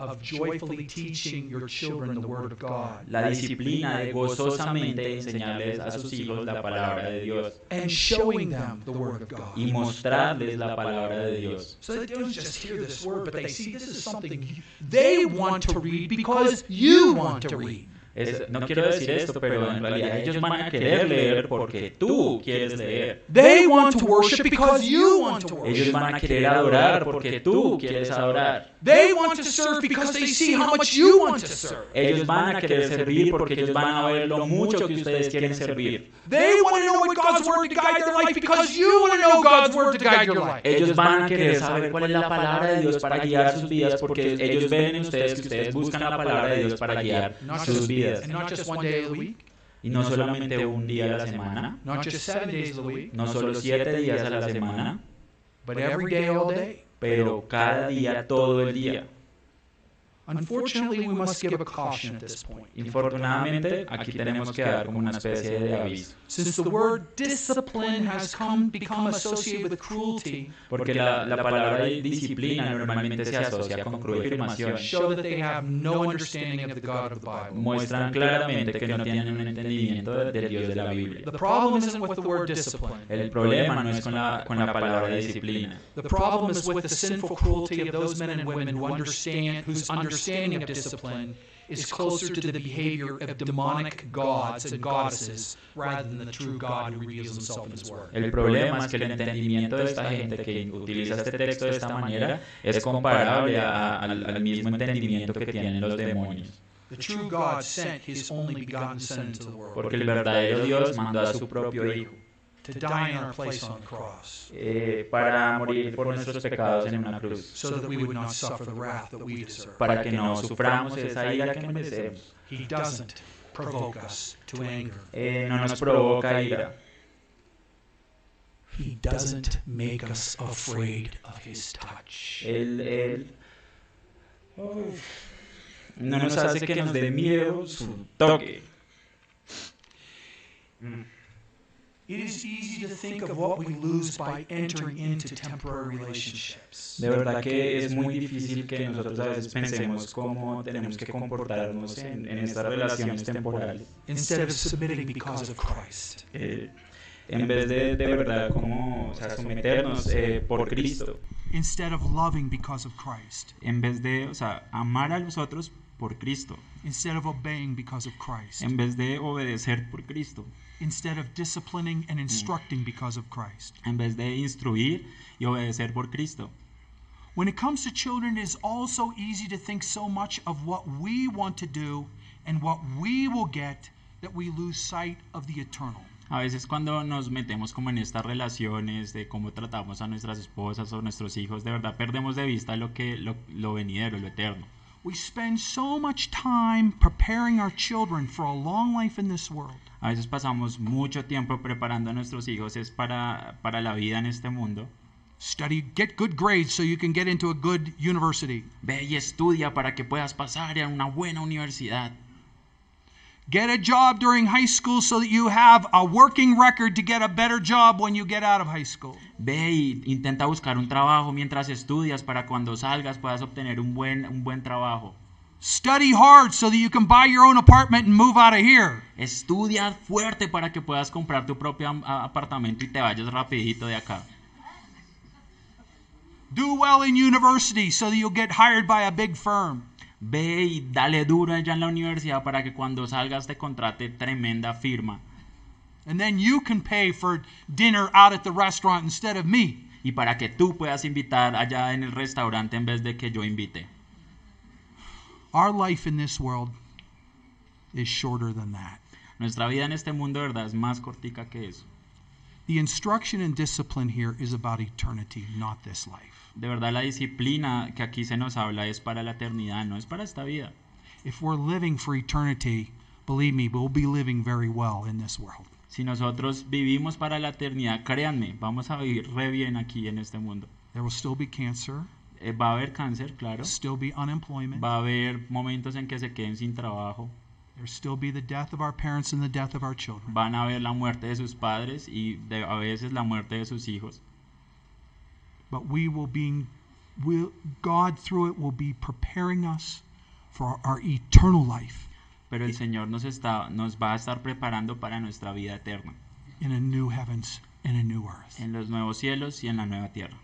Speaker 1: of joyfully teaching your children the Word of God
Speaker 2: La disciplina de gozosamente enseñarles a sus hijos la palabra de Dios
Speaker 1: and showing them the Word of God.
Speaker 2: y mostrarles la palabra de Dios.
Speaker 1: So they don't just hear this word, but they see this is something they want to read because you want to read.
Speaker 2: Es- no quiero decir esto, pero en realidad ellos van a querer leer porque tú quieres leer.
Speaker 1: They want to worship because you want to
Speaker 2: Ellos
Speaker 1: worship.
Speaker 2: van a querer adorar porque tú quieres adorar.
Speaker 1: They want to serve because they see how much you want to serve.
Speaker 2: Ellos van a querer servir porque ellos van a ver lo mucho que ustedes quieren servir.
Speaker 1: They want to know what God's Word to guide their life because you want to know God's Word to guide your life.
Speaker 2: Ellos van a querer saber cuál es la palabra de Dios para guiar sus vidas porque ellos ven en ustedes que ustedes buscan la palabra de Dios para guiar sus vidas.
Speaker 1: and not just one day the week,
Speaker 2: Y no solamente un día a la semana,
Speaker 1: not just seven days of the week,
Speaker 2: no solo siete días a la semana,
Speaker 1: but every day, all day.
Speaker 2: Pero cada día, todo el día.
Speaker 1: Unfortunately, we must give a caution at this point.
Speaker 2: Infortunadamente, aquí tenemos que dar como una especie de aviso,
Speaker 1: Since the word discipline has come become associated with cruelty,
Speaker 2: porque la, la palabra disciplina normalmente se asocia con cruelfimación.
Speaker 1: show that they have no understanding of the God of the Bible.
Speaker 2: Muestran claramente que no tienen un entendimiento del Dios de la Biblia.
Speaker 1: The problem isn't with the word discipline.
Speaker 2: El problema no es con la, con la palabra disciplina.
Speaker 1: The problem is with the sinful cruelty of those men and women who understand whose understanding of discipline is closer to the behavior of demonic gods and goddesses rather than the true God who reveals himself in his word.
Speaker 2: El problema es que el entendimiento de esta gente que utiliza este texto de esta manera es comparable a- al, al mismo entendimiento que tienen los demonios.
Speaker 1: The true God sent his only begotten Son into the world
Speaker 2: Porque el verdadero Dios mandó a su propio Hijo
Speaker 1: to die in our place on the cross
Speaker 2: eh, para morir por nuestros pecados en una cruz,
Speaker 1: so that we would not suffer the wrath that we deserve.
Speaker 2: para que no suframos esa ira que merecemos.
Speaker 1: He doesn't provoke us to anger.
Speaker 2: Eh, no nos provoca ira,
Speaker 1: He doesn't make us afraid of his touch.
Speaker 2: Él, él no nos hace que nos dé miedo su toque. De verdad que es muy difícil que nosotros a veces pensemos cómo tenemos que comportarnos en, en estas relaciones temporales.
Speaker 1: Instead of submitting because of Christ.
Speaker 2: Eh, en vez de de verdad como o sea, someternos eh, por Cristo.
Speaker 1: Instead of loving because of Christ.
Speaker 2: En vez de o sea, amar a los otros por Cristo.
Speaker 1: Instead of obeying because of Christ.
Speaker 2: En vez de obedecer por Cristo.
Speaker 1: Instead of disciplining and instructing because of Christ.
Speaker 2: En vez de instruir y obedecer por Cristo.
Speaker 1: When it comes to children, it is also easy to think so much of what we want to do and what we will get that we lose sight of the eternal.
Speaker 2: A veces cuando nos metemos como en estas relaciones de cómo tratamos a nuestras esposas o nuestros hijos, de verdad perdemos de vista lo que lo, lo venidero, lo eterno.
Speaker 1: We spend so much time preparing our children for a long life in this world.
Speaker 2: A veces pasamos mucho tiempo preparando a nuestros hijos es para, para la vida en este mundo.
Speaker 1: Study, get good grades so you can get into a good university.
Speaker 2: Ve y estudia para que puedas pasar a una buena universidad.
Speaker 1: Get a job during high school so that you have a working record to get a better job when you get out of high school.
Speaker 2: Ve y intenta buscar un trabajo mientras estudias para cuando salgas puedas obtener un buen, un buen trabajo.
Speaker 1: Study hard so that you can buy your own apartment and move out of here.
Speaker 2: Estudia fuerte para que puedas comprar tu propio apartamento y te vayas rapidito de acá.
Speaker 1: Do well in university so that you'll get hired by a big firm.
Speaker 2: Ve y dale duro allá en la universidad para que cuando salgas te contrate tremenda firma.
Speaker 1: And then you can pay for dinner out at the restaurant instead of me.
Speaker 2: y para que tú puedas invitar allá en el restaurante en vez de que yo invite.
Speaker 1: Our life in this world is shorter than that.
Speaker 2: Nuestra vida en este mundo, verdad, es más cortica que eso.
Speaker 1: The instruction and discipline here is about eternity, not this life.
Speaker 2: De verdad, la disciplina que aquí se nos habla es para la eternidad, no es para esta vida.
Speaker 1: If we're living for eternity, believe me, we'll be living very well in this world.
Speaker 2: Si nosotros vivimos para la eternidad, créanme, vamos a vivir re bien aquí en este mundo.
Speaker 1: There will still be cancer,
Speaker 2: Eh, va a haber cáncer, claro.
Speaker 1: still be unemployment,
Speaker 2: Va a haber momentos en que se queden sin trabajo.
Speaker 1: there'll still be the death of our parents and the death of our children.
Speaker 2: Van a ver la muerte de sus padres y de- a veces la muerte de sus hijos.
Speaker 1: But we will be, will, God through it will be preparing us for our, eternal life
Speaker 2: Pero el Señor nos, está, nos va a estar preparando para nuestra vida eterna,
Speaker 1: in a new heavens and a new earth.
Speaker 2: en los nuevos cielos y en la nueva tierra.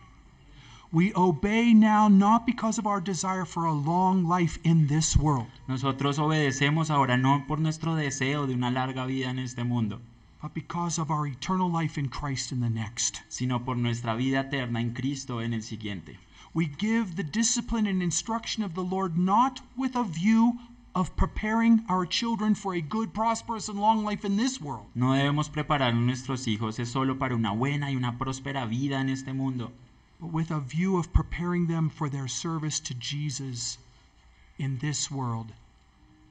Speaker 1: We obey now not because of our desire for a long life in this world,
Speaker 2: Nosotros obedecemos ahora no por nuestro deseo de una larga vida en este mundo,
Speaker 1: but because of our eternal life in Christ in the next.
Speaker 2: sino por nuestra vida eterna en Cristo en el siguiente.
Speaker 1: We give the discipline and instruction of the Lord not with a view of preparing our children for a good, prosperous, and long life in this world,
Speaker 2: No debemos preparar a nuestros hijos es solo para una buena y una próspera vida en este mundo,
Speaker 1: but with a view of preparing them for their service to Jesus in this world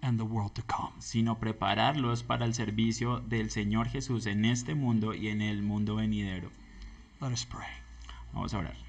Speaker 1: and the world to come.
Speaker 2: sino prepararlos para el servicio del Señor Jesús en este mundo y en el mundo venidero.
Speaker 1: Let us pray.
Speaker 2: Vamos a orar.